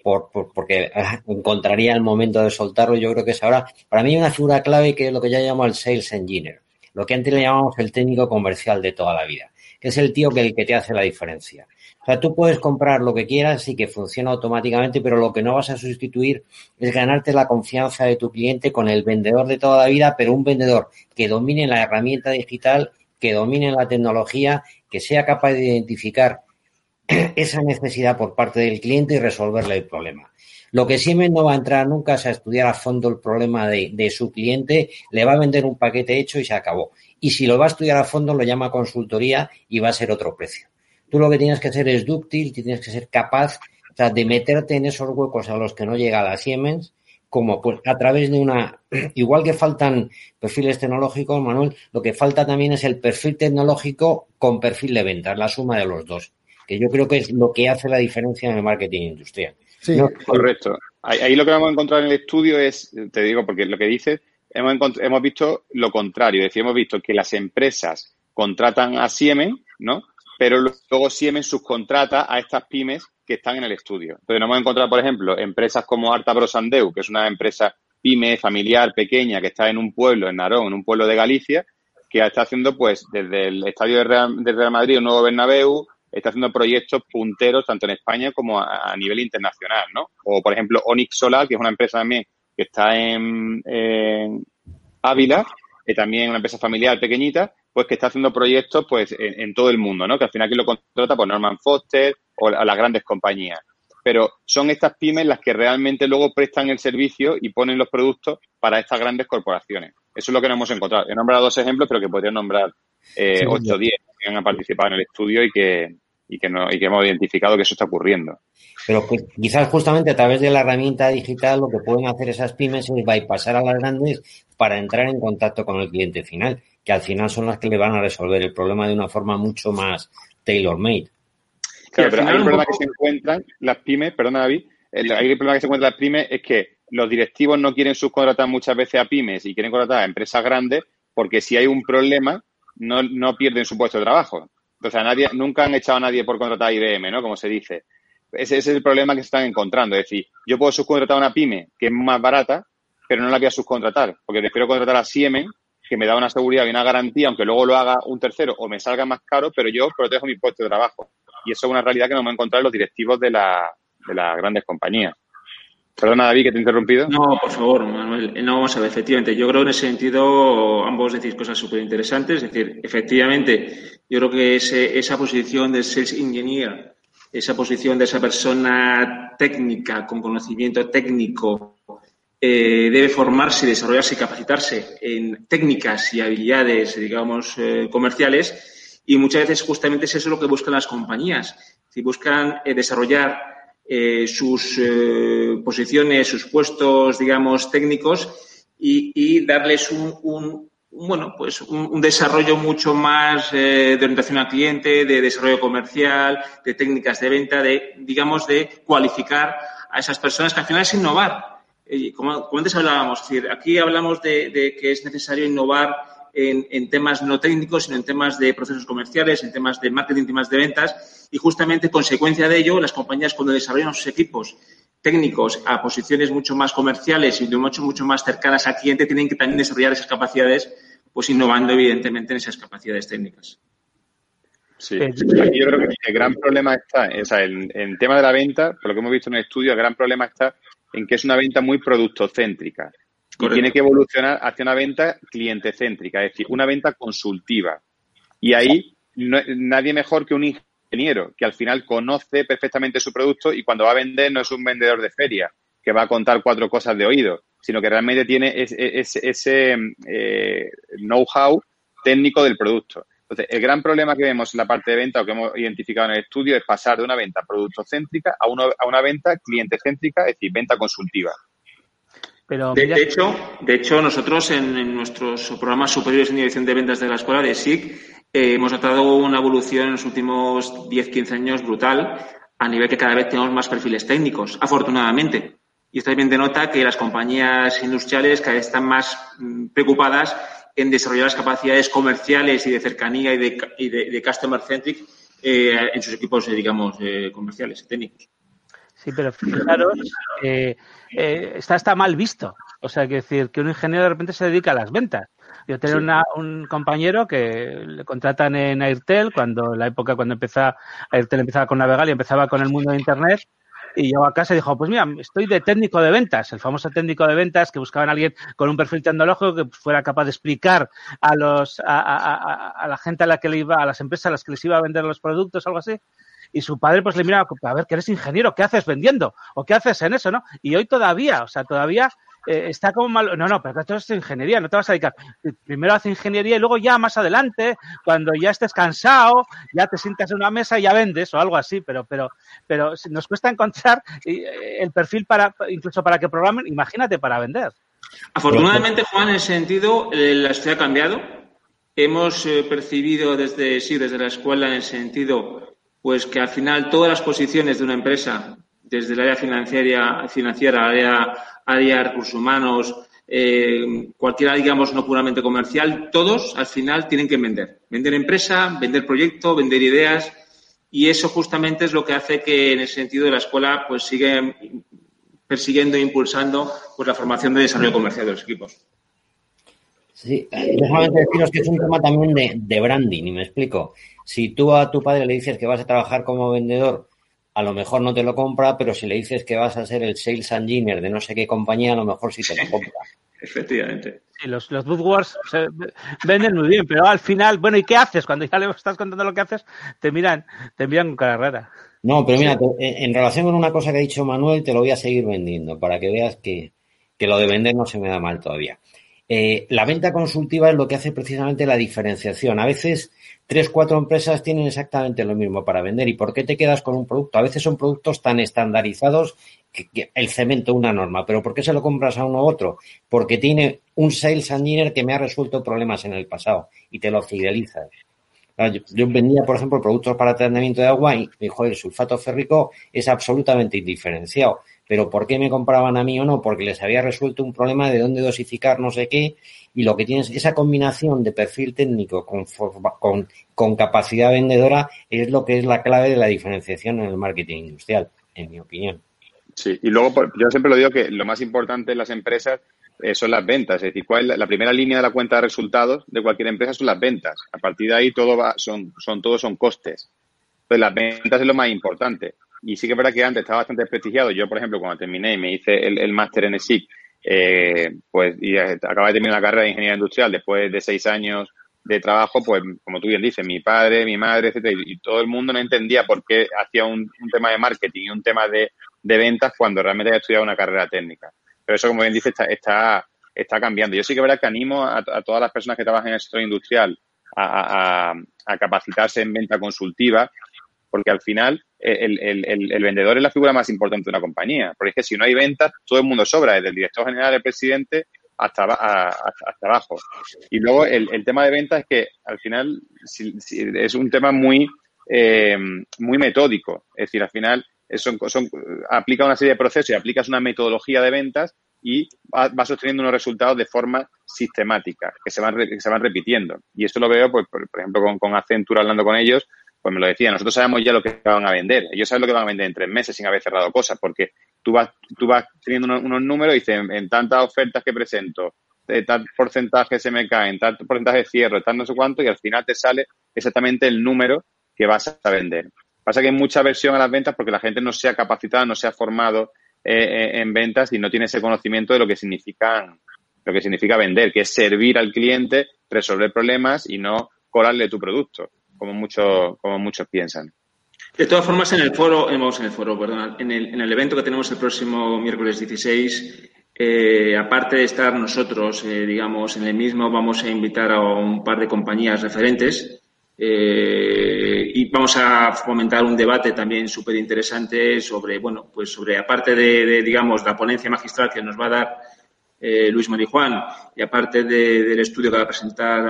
por, porque encontraría el momento de soltarlo. Yo creo que es ahora, para mí, una figura clave que es lo que ya llamo el sales engineer, lo que antes le llamamos el técnico comercial de toda la vida, es el tío que el que te hace la diferencia. O sea, tú puedes comprar lo que quieras y que funciona automáticamente, pero lo que no vas a sustituir es ganarte la confianza de tu cliente con el vendedor de toda la vida, pero un vendedor que domine la herramienta digital, que domine la tecnología, que sea capaz de identificar esa necesidad por parte del cliente y resolverle el problema. Lo que Siemens no va a entrar nunca es a estudiar a fondo el problema de, de, su cliente, le va a vender un paquete hecho y se acabó. Y si lo va a estudiar a fondo, lo llama consultoría y va a ser otro precio. Tú lo que tienes que hacer es dúctil, tienes que ser capaz o sea, de meterte en esos huecos a los que no llega la Siemens, como pues a través de una, igual que faltan perfiles tecnológicos, Manuel, lo que falta también es el perfil tecnológico con perfil de venta, la suma de los dos que yo creo que es lo que hace la diferencia en el marketing industrial. Sí, correcto. Ahí, lo que vamos a encontrar en el estudio es, te digo, porque lo que dices, hemos, hemos visto lo contrario, es decir, hemos visto que las empresas contratan a Siemens, ¿no? Pero luego Siemens subcontrata a estas pymes que están en el estudio. Entonces, nos hemos encontrado, por ejemplo, empresas como Arta Brosandeu, que es una empresa pyme familiar pequeña que está en un pueblo, en Narón, en un pueblo de Galicia, que está haciendo, pues, desde el estadio de Real, de Real Madrid, un nuevo Bernabéu, está haciendo proyectos punteros tanto en España como a, nivel internacional, ¿no? O, por ejemplo, Onyx Solar, que es una empresa también que está en, Ávila, que también una empresa familiar pequeñita, pues que está haciendo proyectos pues en, todo el mundo, ¿no? Que al final aquí lo contrata por Norman Foster o a las grandes compañías. Pero son estas pymes las que realmente luego prestan el servicio y ponen los productos para estas grandes corporaciones. Eso es lo que nos hemos encontrado. He nombrado dos ejemplos, pero que podría nombrar eh, 8 o 10 que han participado en el estudio y que, y que, no, y que hemos identificado que eso está ocurriendo. Pero que quizás justamente a través de la herramienta digital lo que pueden hacer esas pymes es bypassar a las grandes para entrar en contacto con el cliente final, que al final son las que le van a resolver el problema de una forma mucho más tailor-made. Claro, pero hay un problema que se encuentran las pymes, perdona David, el, hay un problema que se encuentran las pymes es que los directivos no quieren subcontratar muchas veces a pymes y quieren contratar a empresas grandes porque si hay un problema no, no pierden su puesto de trabajo. Entonces, a nadie, nunca han echado a nadie por contratar a IBM, ¿no? Como se dice. Ese, es el problema que se están encontrando. Es decir, yo puedo subcontratar a una pyme que es más barata, pero no la voy a subcontratar, porque prefiero contratar a Siemens, que me da una seguridad y una garantía, aunque luego lo haga un tercero o me salga más caro, pero yo protejo mi puesto de trabajo. Y eso es una realidad que no me a encontrar los directivos de, la, de las grandes compañías. Perdona, David, que te he interrumpido. No, por favor, Manuel. No, vamos a ver, efectivamente. Yo creo en ese sentido ambos decís cosas súper interesantes. Es decir, efectivamente, yo creo que ese, esa posición de sales engineer, esa posición de esa persona técnica, con conocimiento técnico, eh, debe formarse, desarrollarse y capacitarse en técnicas y habilidades, digamos, eh, comerciales. Y muchas veces justamente es eso lo que buscan las compañías. Si buscan eh, desarrollar eh, sus posiciones, sus puestos, digamos, técnicos y, darles un, bueno, pues un, desarrollo mucho más eh, de orientación al cliente, de desarrollo comercial, de técnicas de venta, de, digamos, de cualificar a esas personas que al final es innovar. como, como, antes hablábamos, decir, aquí hablamos de, que es necesario innovar en, temas no técnicos, sino en temas de procesos comerciales, en temas de marketing, temas de ventas. Y justamente, consecuencia de ello, las compañías cuando desarrollan sus equipos técnicos a posiciones mucho más comerciales y mucho, mucho más cercanas al cliente tienen que también desarrollar esas capacidades, pues innovando evidentemente en esas capacidades técnicas. Sí, aquí yo creo que el gran problema está, o sea, en el tema de la venta, por lo que hemos visto en el estudio, el gran problema está en que es una venta muy productocéntrica. Y tiene que evolucionar hacia una venta clientecéntrica, es decir, una venta consultiva. Y ahí nadie mejor que un ingeniero, que al final conoce perfectamente su producto y cuando va a vender no es un vendedor de feria, que va a contar cuatro cosas de oído, sino que realmente tiene ese, eh, know-how técnico del producto. Entonces, el gran problema que vemos en la parte de venta o que hemos identificado en el estudio es pasar de una venta productocéntrica a una, a una venta clientecéntrica, es decir, venta consultiva. Pero de, hecho, de hecho, nosotros en, nuestros programas superiores en dirección de ventas de la escuela de SIC eh, hemos notado una evolución en los últimos 10-15 años brutal a nivel que cada vez tenemos más perfiles técnicos, afortunadamente. Y esto también denota que las compañías industriales cada vez están más mm, preocupadas en desarrollar las capacidades comerciales y de cercanía y de, customer centric eh, en sus equipos, eh, digamos, eh, comerciales, técnicos. Sí, pero fijaros, eh, está, está mal visto. O sea, que decir que un ingeniero de repente se dedica a las ventas. Yo tenía un compañero que le contratan en Airtel, cuando en la época cuando empezaba, Airtel empezaba con Navegal y empezaba con el mundo de Internet, y llegó a casa y dijo, pues mira, estoy de técnico de ventas, el famoso técnico de ventas que buscaban a alguien con un perfil tecnológico que fuera capaz de explicar a los a, la gente a la que le iba, a las empresas a las que les iba a vender los productos, algo así. Y su padre pues le miraba, a ver, que eres ingeniero, ¿qué haces vendiendo? ¿O qué haces en eso, no? Y hoy todavía, o sea, todavía eh, está como mal. No, no, pero esto es ingeniería, no te vas a dedicar. Primero haces ingeniería y luego ya más adelante, cuando ya estés cansado, ya te sientas en una mesa y ya vendes o algo así, pero, pero, pero nos cuesta encontrar eh, el perfil para, incluso para que programen, imagínate, para vender. Afortunadamente, Juan, en ese sentido, eh, la sociedad ha cambiado. Hemos percibido desde, sí, desde la escuela en el sentido, pues que al final todas las posiciones de una empresa, desde el área financiera, financiera área área de recursos humanos, eh, cualquiera, digamos, no puramente comercial, todos al final tienen que vender. Vender empresa, vender proyecto, vender ideas. Y eso justamente es lo que hace que en ese sentido la escuela pues sigue persiguiendo e impulsando pues, la formación de desarrollo comercial de los equipos. Sí, déjame deciros que es un tema también de, de branding, y me explico. Si tú a tu padre le dices que vas a trabajar como vendedor a lo mejor no te lo compra, pero si le dices que vas a ser el sales engineer de no sé qué compañía, a lo mejor sí te lo compra. Efectivamente. Sí, los, los bootwars se venden muy bien, pero al final, bueno, ¿y qué haces? Cuando ya le estás contando lo que haces, te miran, te miran con cara rara. No, pero mira, en, relación con una cosa que ha dicho Manuel, te lo voy a seguir vendiendo para que veas que, que lo de vender no se me da mal todavía. Eh, la venta consultiva es lo que hace precisamente la diferenciación. A veces tres, cuatro empresas tienen exactamente lo mismo para vender. ¿Y por qué te quedas con un producto? A veces son productos tan estandarizados que, el cemento una norma, pero ¿por qué se lo compras a uno u otro? Porque tiene un sales engineer que me ha resuelto problemas en el pasado y te lo fidelizas. Yo, vendía, por ejemplo, productos para tratamiento de agua y, dijo el sulfato férrico es absolutamente indiferenciado. Pero ¿por qué me compraban a mí o no? Porque les había resuelto un problema de dónde dosificar no sé qué y lo que tienes, esa combinación de perfil técnico con, con, con capacidad vendedora es lo que es la clave de la diferenciación en el marketing industrial, en mi opinión. Sí, y luego yo siempre lo digo que lo más importante en las empresas eh, son las ventas. Es decir, ¿cuál la primera línea de la cuenta de resultados de cualquier empresa son las ventas. A partir de ahí todo va, son, son, todos son costes. Entonces las ventas es lo más importante. Y sí que es verdad que antes estaba bastante desprestigiado. Yo, por ejemplo, cuando terminé y me hice el, máster en ESIC, eh, pues y acababa de terminar la carrera de ingeniería industrial después de seis años de trabajo, pues como tú bien dices, mi padre, mi madre, etcétera, y, todo el mundo no entendía por qué hacía un, tema de marketing y un tema de, ventas cuando realmente había estudiado una carrera técnica. Pero eso, como bien dice, está, está, está cambiando. Yo sí que es verdad que animo a, todas las personas que trabajan en el sector industrial a, a, capacitarse en venta consultiva porque al final eh, el, vendedor es la figura más importante de una compañía. Porque es que si no hay ventas, todo el mundo sobra, desde el director general, el presidente, hasta, hasta abajo. Y luego el, tema de ventas es que al final es un tema muy, eh, muy metódico. Es decir, al final son, son, aplica una serie de procesos y aplicas una metodología de ventas y vas obteniendo unos resultados de forma sistemática, que se van, que se van repitiendo. Y esto lo veo, pues, por, ejemplo, con, con Accenture hablando con ellos, pues me lo decía, nosotros sabemos ya lo que van a vender. Ellos saben lo que van a vender en tres meses sin haber cerrado cosas, porque tú vas, tú vas teniendo unos, números y dices, en, tantas ofertas que presento, de tal porcentaje se me cae, en tal porcentaje de cierre, tal no sé cuánto, y al final te sale exactamente el número que vas a vender. Pasa que hay mucha versión a las ventas porque la gente no se ha capacitado, no se ha formado eh, eh, en ventas y no tiene ese conocimiento de lo que significan lo que significa vender, que es servir al cliente, resolver problemas y no colarle tu producto, como muchos, como muchos piensan. De todas formas, en el foro, en el foro, perdón, en el, en el evento que tenemos el próximo miércoles 16, eh, aparte de estar nosotros, eh, digamos, en el mismo, vamos a invitar a un par de compañías referentes eh, y vamos a fomentar un debate también súper interesante sobre, bueno, pues sobre, aparte de, de, digamos, la ponencia magistral que nos va a dar eh, Luis Marijuán y aparte del estudio que va a presentar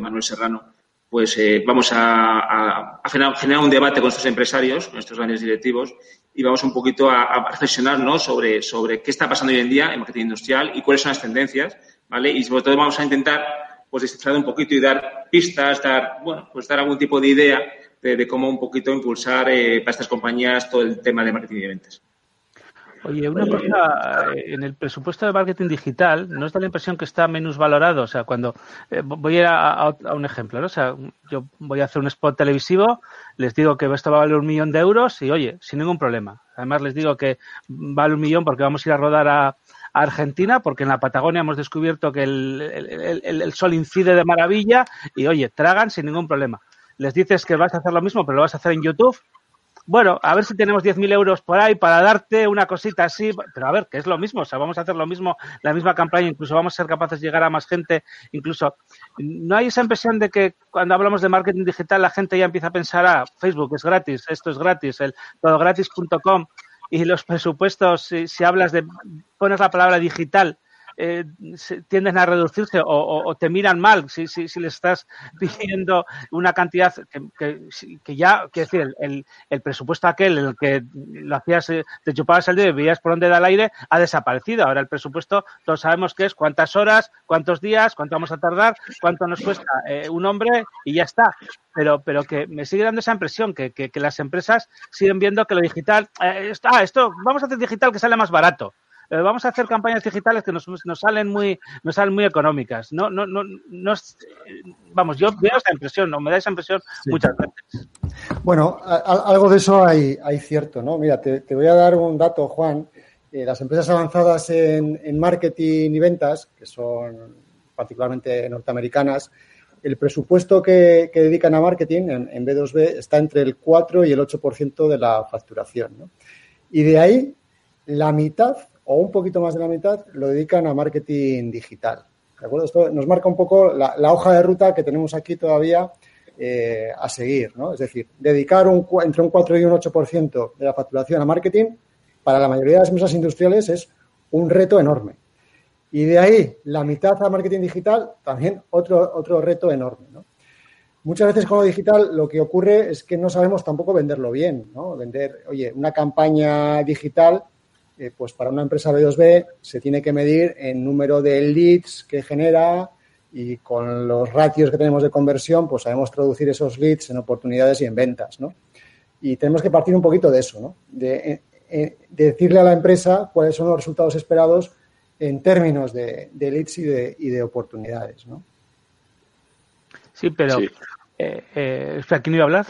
Manuel Serrano, pues eh, vamos a, generar, un debate con estos empresarios, con estos grandes directivos, y vamos un poquito a, reflexionar sobre, sobre qué está pasando hoy en día en marketing industrial y cuáles son las tendencias, ¿vale? Y sobre todo vamos a intentar pues descifrar un poquito y dar pistas, dar, bueno, pues dar algún tipo de idea de, de cómo un poquito impulsar para estas compañías todo el tema de marketing y ventas. Oye, una cosa, eh, en el presupuesto de marketing digital, ¿no os da la impresión que está menos valorado? O sea, cuando eh, voy a ir a, un ejemplo, ¿no? O sea, yo voy a hacer un spot televisivo, les digo que esto va a valer un millón de euros y, oye, sin ningún problema. Además, les digo que vale un millón porque vamos a ir a rodar a, Argentina, porque en la Patagonia hemos descubierto que el, el sol incide de maravilla y, oye, tragan sin ningún problema. Les dices que vas a hacer lo mismo, pero lo vas a hacer en YouTube bueno, a ver si tenemos 10.000 euros por ahí para darte una cosita así, pero a ver, que es lo mismo, o sea, vamos a hacer lo mismo, la misma campaña, incluso vamos a ser capaces de llegar a más gente, incluso no hay esa impresión de que cuando hablamos de marketing digital la gente ya empieza a pensar, ah, Facebook es gratis, esto es gratis, el todogratis.com y los presupuestos, si, si hablas de, pones la palabra digital, eh, tienden a reducirse o, te miran mal si, si, si, le estás pidiendo una cantidad que, que, ya, quiero decir, el, el, presupuesto aquel el que lo hacías, eh, te chupabas el dedo y veías por dónde da el aire, ha desaparecido. Ahora el presupuesto, todos sabemos que es cuántas horas, cuántos días, cuánto vamos a tardar, cuánto nos cuesta eh, un hombre y ya está. Pero, pero que me sigue dando esa impresión que, que, las empresas siguen viendo que lo digital, eh, ah, esto, vamos a hacer digital que sale más barato. Eh, vamos a hacer campañas digitales que nos, nos, salen muy nos salen muy económicas. No, no, no, no vamos, yo veo esa impresión, ¿no? me da esa impresión muchas veces. Bueno, algo de eso hay, hay cierto, ¿no? Mira, te, voy a dar un dato, Juan. Eh, las empresas avanzadas en, en marketing y ventas, que son particularmente norteamericanas, el presupuesto que, dedican a marketing en, en, B2B está entre el 4 y el 8% de la facturación. ¿no? Y de ahí, la mitad o un poquito más de la mitad lo dedican a marketing digital. ¿De acuerdo? Esto nos marca un poco la, hoja de ruta que tenemos aquí todavía eh, a seguir, ¿no? Es decir, dedicar entre un 4 y un 8% de la facturación a marketing para la mayoría de las empresas industriales es un reto enorme. Y de ahí, la mitad a marketing digital, también otro, otro reto enorme, ¿no? Muchas veces con lo digital lo que ocurre es que no sabemos tampoco venderlo bien, ¿no? Vender, oye, una campaña digital eh, pues para una empresa B2B se tiene que medir en número de leads que genera y con los ratios que tenemos de conversión, pues sabemos traducir esos leads en oportunidades y en ventas, ¿no? Y tenemos que partir un poquito de eso, ¿no? De, eh, eh, decirle a la empresa cuáles son los resultados esperados en términos de, leads y de, y de, oportunidades, ¿no? Sí, pero sí. Eh, ¿quién iba a hablar?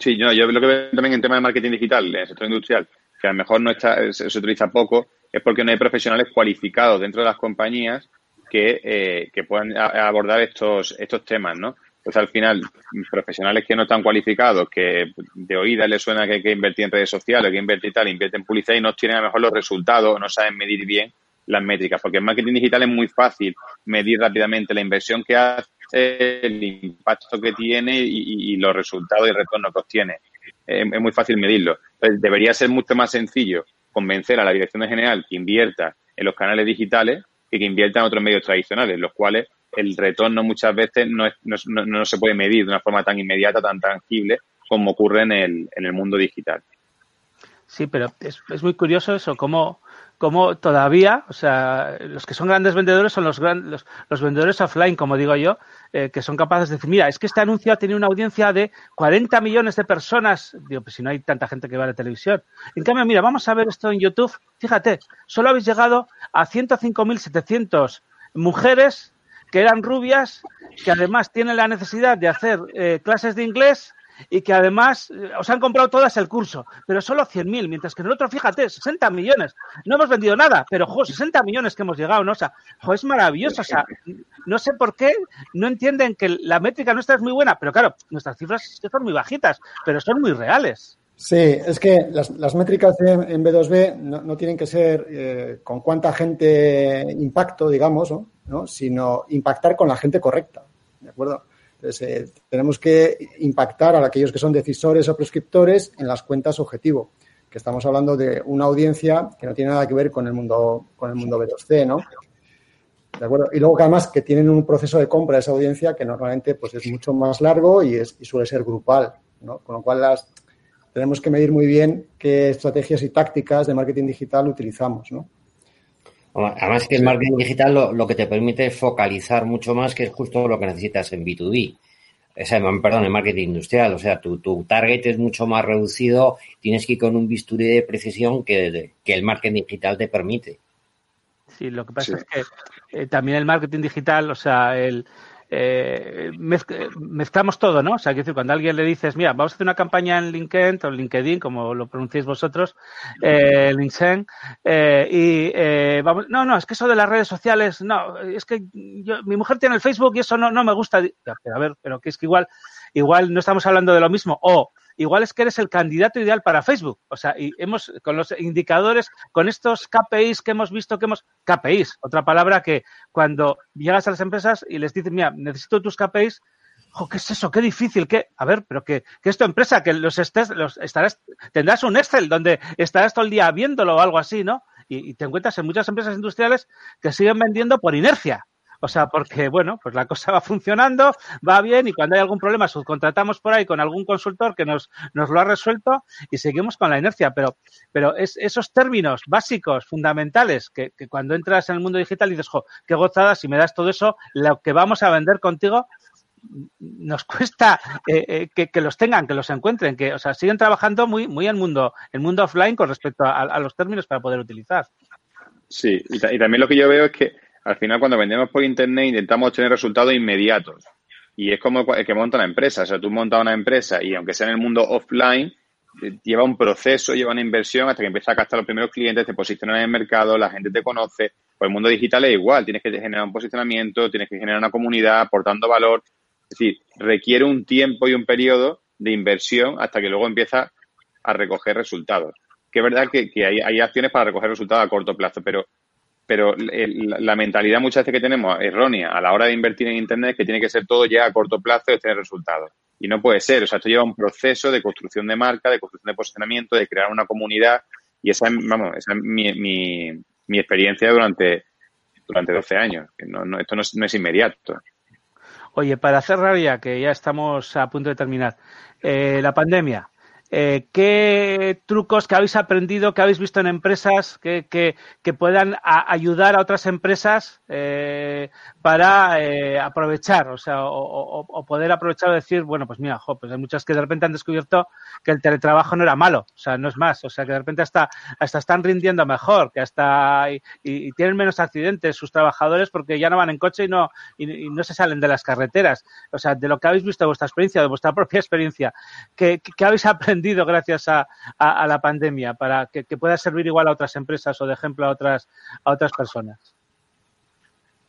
Sí, yo, yo lo que veo también en tema de marketing digital, en el sector industrial, que a lo mejor no está, se, utiliza poco, es porque no hay profesionales cualificados dentro de las compañías que, eh, que puedan abordar estos, estos temas, ¿no? Pues al final, profesionales que no están cualificados, que de oídas les suena que hay que invertir en redes sociales, que invertir tal, invierten en publicidad y no tienen a lo mejor los resultados, no saben medir bien las métricas, porque en marketing digital es muy fácil medir rápidamente la inversión que hace, el impacto que tiene y, los resultados y retornos que obtiene es, muy fácil medirlo. Entonces, debería ser mucho más sencillo convencer a la dirección general que invierta en los canales digitales que que invierta en otros medios tradicionales, los cuales el retorno muchas veces no, no, no, se puede medir de una forma tan inmediata, tan tangible como ocurre en el, en el mundo digital. Sí, pero es, es muy curioso eso, cómo, como todavía, o sea, los que son grandes vendedores son los, los, los vendedores offline, como digo yo, eh, que son capaces de decir, mira, es que este anuncio ha tenido una audiencia de 40 millones de personas. Digo, pues si no hay tanta gente que va a la televisión. En cambio, mira, vamos a ver esto en YouTube. Fíjate, solo habéis llegado a 105.700 mujeres que eran rubias, que además tienen la necesidad de hacer eh, clases de inglés y que además eh, os han comprado todas el curso, pero solo 100.000, mientras que nosotros, fíjate, 60 millones. No hemos vendido nada, pero, jo, 60 millones que hemos llegado, ¿no? O sea, es maravilloso. O sea, no sé por qué no entienden que la métrica nuestra es muy buena, pero claro, nuestras cifras son muy bajitas, pero son muy reales. Sí, es que las, métricas en B2B no, tienen que ser eh, con cuánta gente impacto, digamos. ¿no? sino impactar con la gente correcta. ¿De acuerdo? Entonces, eh, tenemos que impactar a aquellos que son decisores o prescriptores en las cuentas objetivo, que estamos hablando de una audiencia que no tiene nada que ver con el mundo, con el mundo B2C, ¿no? ¿De acuerdo? Y luego además que tienen un proceso de compra de esa audiencia que normalmente pues, es mucho más largo y, es, y suele ser grupal, ¿no? Con lo cual las, tenemos que medir muy bien qué estrategias y tácticas de marketing digital utilizamos, ¿no? Además que el marketing digital lo, lo, que te permite es focalizar mucho más, que es justo lo que necesitas en B2B. O sea, perdón, en marketing industrial. O sea, tu, tu, target es mucho más reducido, tienes que ir con un bisturí de precisión que, que el marketing digital te permite. Sí, lo que pasa sí. es que eh, también el marketing digital, o sea, el, eh, mezc mezclamos todo, ¿no? O sea, decir, cuando alguien le dices, mira, vamos a hacer una campaña en LinkedIn o LinkedIn, como lo pronunciáis vosotros, eh, LinkedIn, eh, y vamos, no, no, es que eso de las redes sociales, no, es que yo, mi mujer tiene el Facebook y eso no, no me gusta. A ver, pero que es que igual, igual no estamos hablando de lo mismo. O igual es que eres el candidato ideal para Facebook. O sea, y hemos, con los indicadores, con estos KPIs que hemos visto que hemos, KPIs, otra palabra que cuando llegas a las empresas y les dices, mira, necesito tus KPIs, ¿qué es eso? Qué difícil, qué, a ver, pero que, que es tu empresa, que los estés, los estarás, tendrás un Excel donde estarás todo el día viéndolo o algo así, ¿no? Y te encuentras en muchas empresas industriales que siguen vendiendo por inercia. O sea, porque, bueno, pues la cosa va funcionando, va bien y cuando hay algún problema subcontratamos por ahí con algún consultor que nos, nos lo ha resuelto y seguimos con la inercia. Pero, pero es, esos términos básicos, fundamentales, que, que, cuando entras en el mundo digital dices, jo, qué gozada, si me das todo eso, lo que vamos a vender contigo nos cuesta eh, eh, que, que, los tengan, que los encuentren, que, o sea, siguen trabajando muy, muy en mundo, el mundo offline con respecto a, a, los términos para poder utilizar. Sí, y, y también lo que yo veo es que al final cuando vendemos por internet intentamos obtener resultados inmediatos. Y es como el que monta una empresa. O sea, tú montas una empresa y aunque sea en el mundo offline, eh, lleva un proceso, lleva una inversión hasta que empieza a captar los primeros clientes, te posicionan en el mercado, la gente te conoce. Pues el mundo digital es igual, tienes que generar un posicionamiento, tienes que generar una comunidad aportando valor. Es decir, requiere un tiempo y un periodo de inversión hasta que luego empieza a recoger resultados. Que es verdad que, hay acciones para recoger resultados a corto plazo, pero pero la mentalidad muchas veces que tenemos errónea a la hora de invertir en Internet es que tiene que ser todo ya a corto plazo y tener resultados. Y no puede ser. O sea, esto lleva un proceso de construcción de marca, de construcción de posicionamiento, de crear una comunidad. Y esa es, vamos, esa es mi, mi, mi experiencia durante, durante 12 años. No, no, esto no es, no es, inmediato. Oye, para cerrar ya, que ya estamos a punto de terminar, eh, la pandemia, eh, ¿qué trucos que habéis aprendido, que habéis visto en empresas que, que, que puedan ayudar a otras empresas eh, para eh, aprovechar, o sea, o, poder aprovechar o decir, bueno, pues mira, pues hay muchas que de repente han descubierto que el teletrabajo no era malo, o sea, no es más, o sea, que de repente hasta, hasta están rindiendo mejor, que hasta y, tienen menos accidentes sus trabajadores porque ya no van en coche y no, y, no se salen de las carreteras. O sea, de lo que habéis visto de vuestra experiencia, de vuestra propia experiencia, ¿qué, qué habéis aprendido? Gracias a, a, la pandemia para que, que, pueda servir igual a otras empresas o de ejemplo a otras, a otras personas?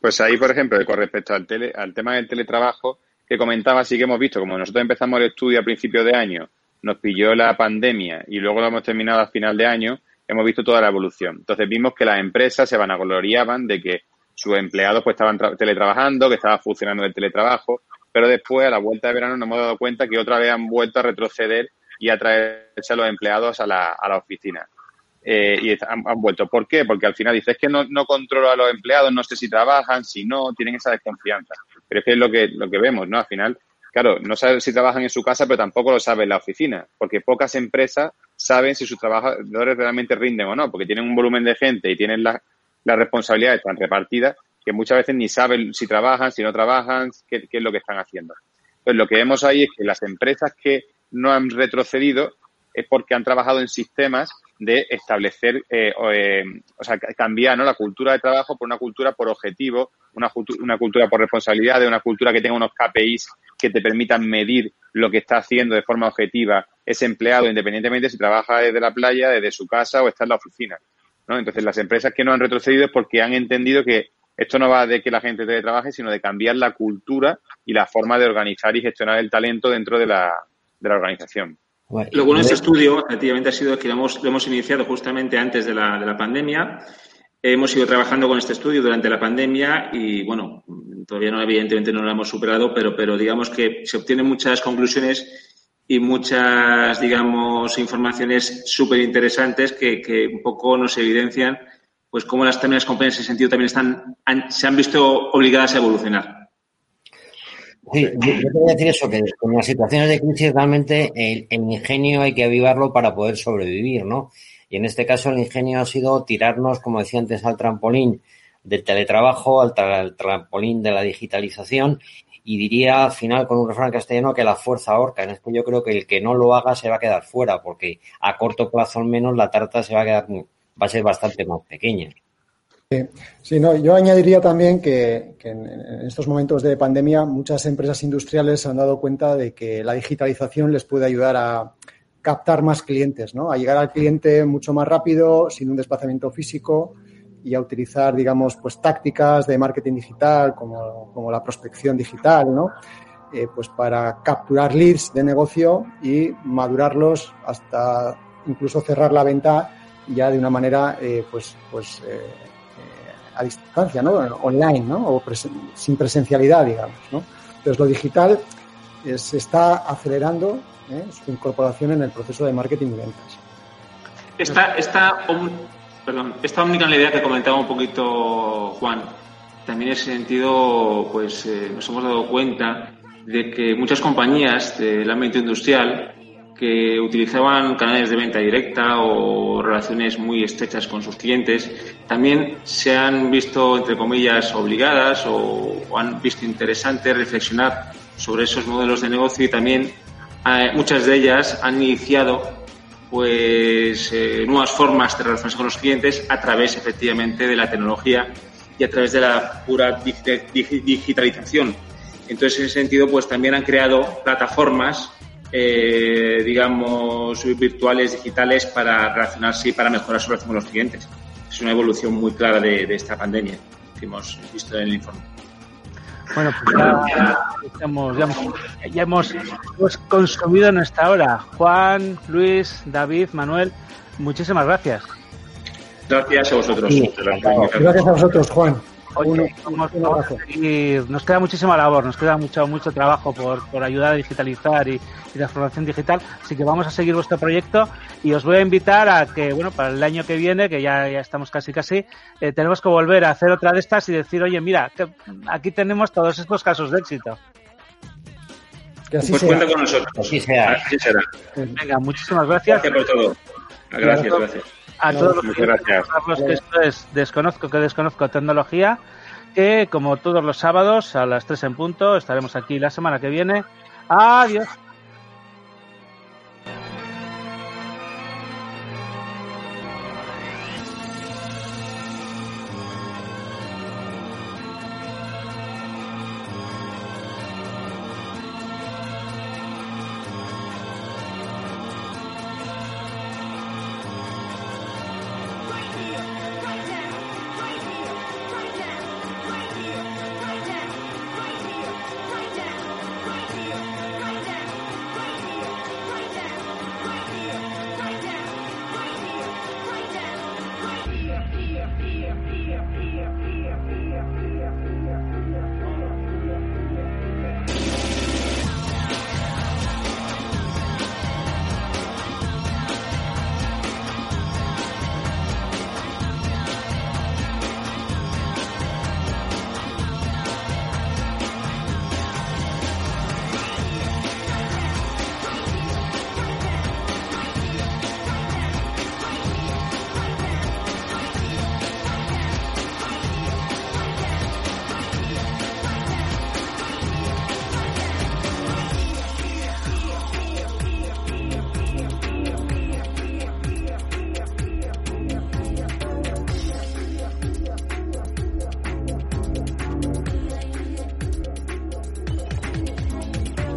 Pues ahí, por ejemplo, con respecto al, tele, al tema del teletrabajo que comentaba, sí que hemos visto, como nosotros empezamos el estudio a principio de año, nos pilló la pandemia y luego lo hemos terminado a final de año, hemos visto toda la evolución. Entonces vimos que las empresas se vanagloriaban de que sus empleados pues estaban teletrabajando, que estaba funcionando el teletrabajo, pero después a la vuelta de verano nos hemos dado cuenta que otra vez han vuelto a retroceder y atraerse a los empleados a la, a la oficina. Eh, y han, han, vuelto. ¿Por qué? Porque al final dices que no, no controlo a los empleados, no sé si trabajan, si no, tienen esa desconfianza. Pero es que es lo que, lo que vemos, ¿no? Al final, claro, no sabes si trabajan en su casa, pero tampoco lo sabe en la oficina, porque pocas empresas saben si sus trabajadores realmente rinden o no, porque tienen un volumen de gente y tienen las responsabilidades tan repartidas que muchas veces ni saben si trabajan, si no trabajan, qué es lo que están haciendo. Entonces, lo que vemos ahí es que las empresas que no han retrocedido es porque han trabajado en sistemas de establecer, eh, eh, o sea, cambiar la cultura de trabajo por una cultura por objetivo, una, una cultura por responsabilidad, de una cultura que tenga unos KPIs que te permitan medir lo que está haciendo de forma objetiva ese empleado, independientemente si trabaja desde la playa, desde su casa o está en la oficina. ¿no? Entonces, las empresas que no han retrocedido es porque han entendido que esto no va de que la gente trabaje, sino de cambiar la cultura y la forma de organizar y gestionar el talento dentro de la, de la organización. Lo bueno de este estudio, efectivamente, ha sido que lo hemos, lo hemos iniciado justamente antes de la, de la pandemia. Hemos ido trabajando con este estudio durante la pandemia y, bueno, todavía no, evidentemente no lo hemos superado, pero, pero digamos que se obtienen muchas conclusiones y muchas, digamos, informaciones súper interesantes que, que, un poco nos evidencian pues cómo las, también compañías en ese sentido también están, se han visto obligadas a evolucionar. Sí, yo, quería decir eso, que en las situaciones de crisis realmente el, ingenio hay que avivarlo para poder sobrevivir, ¿no? Y en este caso el ingenio ha sido tirarnos, como decía antes, al trampolín del teletrabajo, al, al trampolín de la digitalización y diría al final con un refrán castellano que la fuerza ahorca. En esto yo creo que el que no lo haga se va a quedar fuera porque a corto plazo al menos la tarta se va a quedar, va a ser bastante más pequeña. Sí, no, yo añadiría también que, en, estos momentos de pandemia muchas empresas industriales se han dado cuenta de que la digitalización les puede ayudar a captar más clientes, ¿no? A llegar al cliente mucho más rápido, sin un desplazamiento físico y a utilizar, digamos, pues tácticas de marketing digital como, la prospección digital, ¿no? Eh, pues para capturar leads de negocio y madurarlos hasta incluso cerrar la venta ya de una manera eh, pues, pues eh, a distancia, ¿no? Online, ¿no? O sin presencialidad, digamos, ¿no? Entonces, lo digital eh, se está acelerando ¿eh? su incorporación en el proceso de marketing y ventas. Esta, esta, perdón, esta que comentaba un poquito Juan, también en ese sentido, pues eh, nos hemos dado cuenta de que muchas compañías del ámbito industrial que utilizaban canales de venta directa o relaciones muy estrechas con sus clientes, también se han visto, entre comillas, obligadas o, han visto interesante reflexionar sobre esos modelos de negocio y también eh, muchas de ellas han iniciado pues eh, nuevas formas de relacionarse con los clientes a través efectivamente de la tecnología y a través de la pura digitalización. Entonces, en ese sentido, pues también han creado plataformas eh, digamos, virtuales, digitales, para relacionarse y para mejorar su relación con los clientes. Es una evolución muy clara de, esta pandemia que hemos visto en el informe. Bueno, pues ya, hemos, consumido en esta hora. Juan, Luis, David, Manuel, muchísimas gracias. Gracias a vosotros. gracias a vosotros, Juan nos queda muchísima labor, nos queda mucho mucho trabajo por, por ayudar a digitalizar y, y, la formación digital, así que vamos a seguir vuestro proyecto y os voy a invitar a que, bueno, para el año que viene, que ya, ya estamos casi casi, eh, tenemos que volver a hacer otra de estas y decir, oye, mira, aquí tenemos todos estos casos de éxito. Que así pues cuenta con nosotros. Así será. Venga, muchísimas gracias. Gracias por todo. Gracias, gracias a todos los que, que esto es Desconozco que Desconozco Tecnología, que como todos los sábados a las 3 en punto estaremos aquí la semana que viene. Adiós.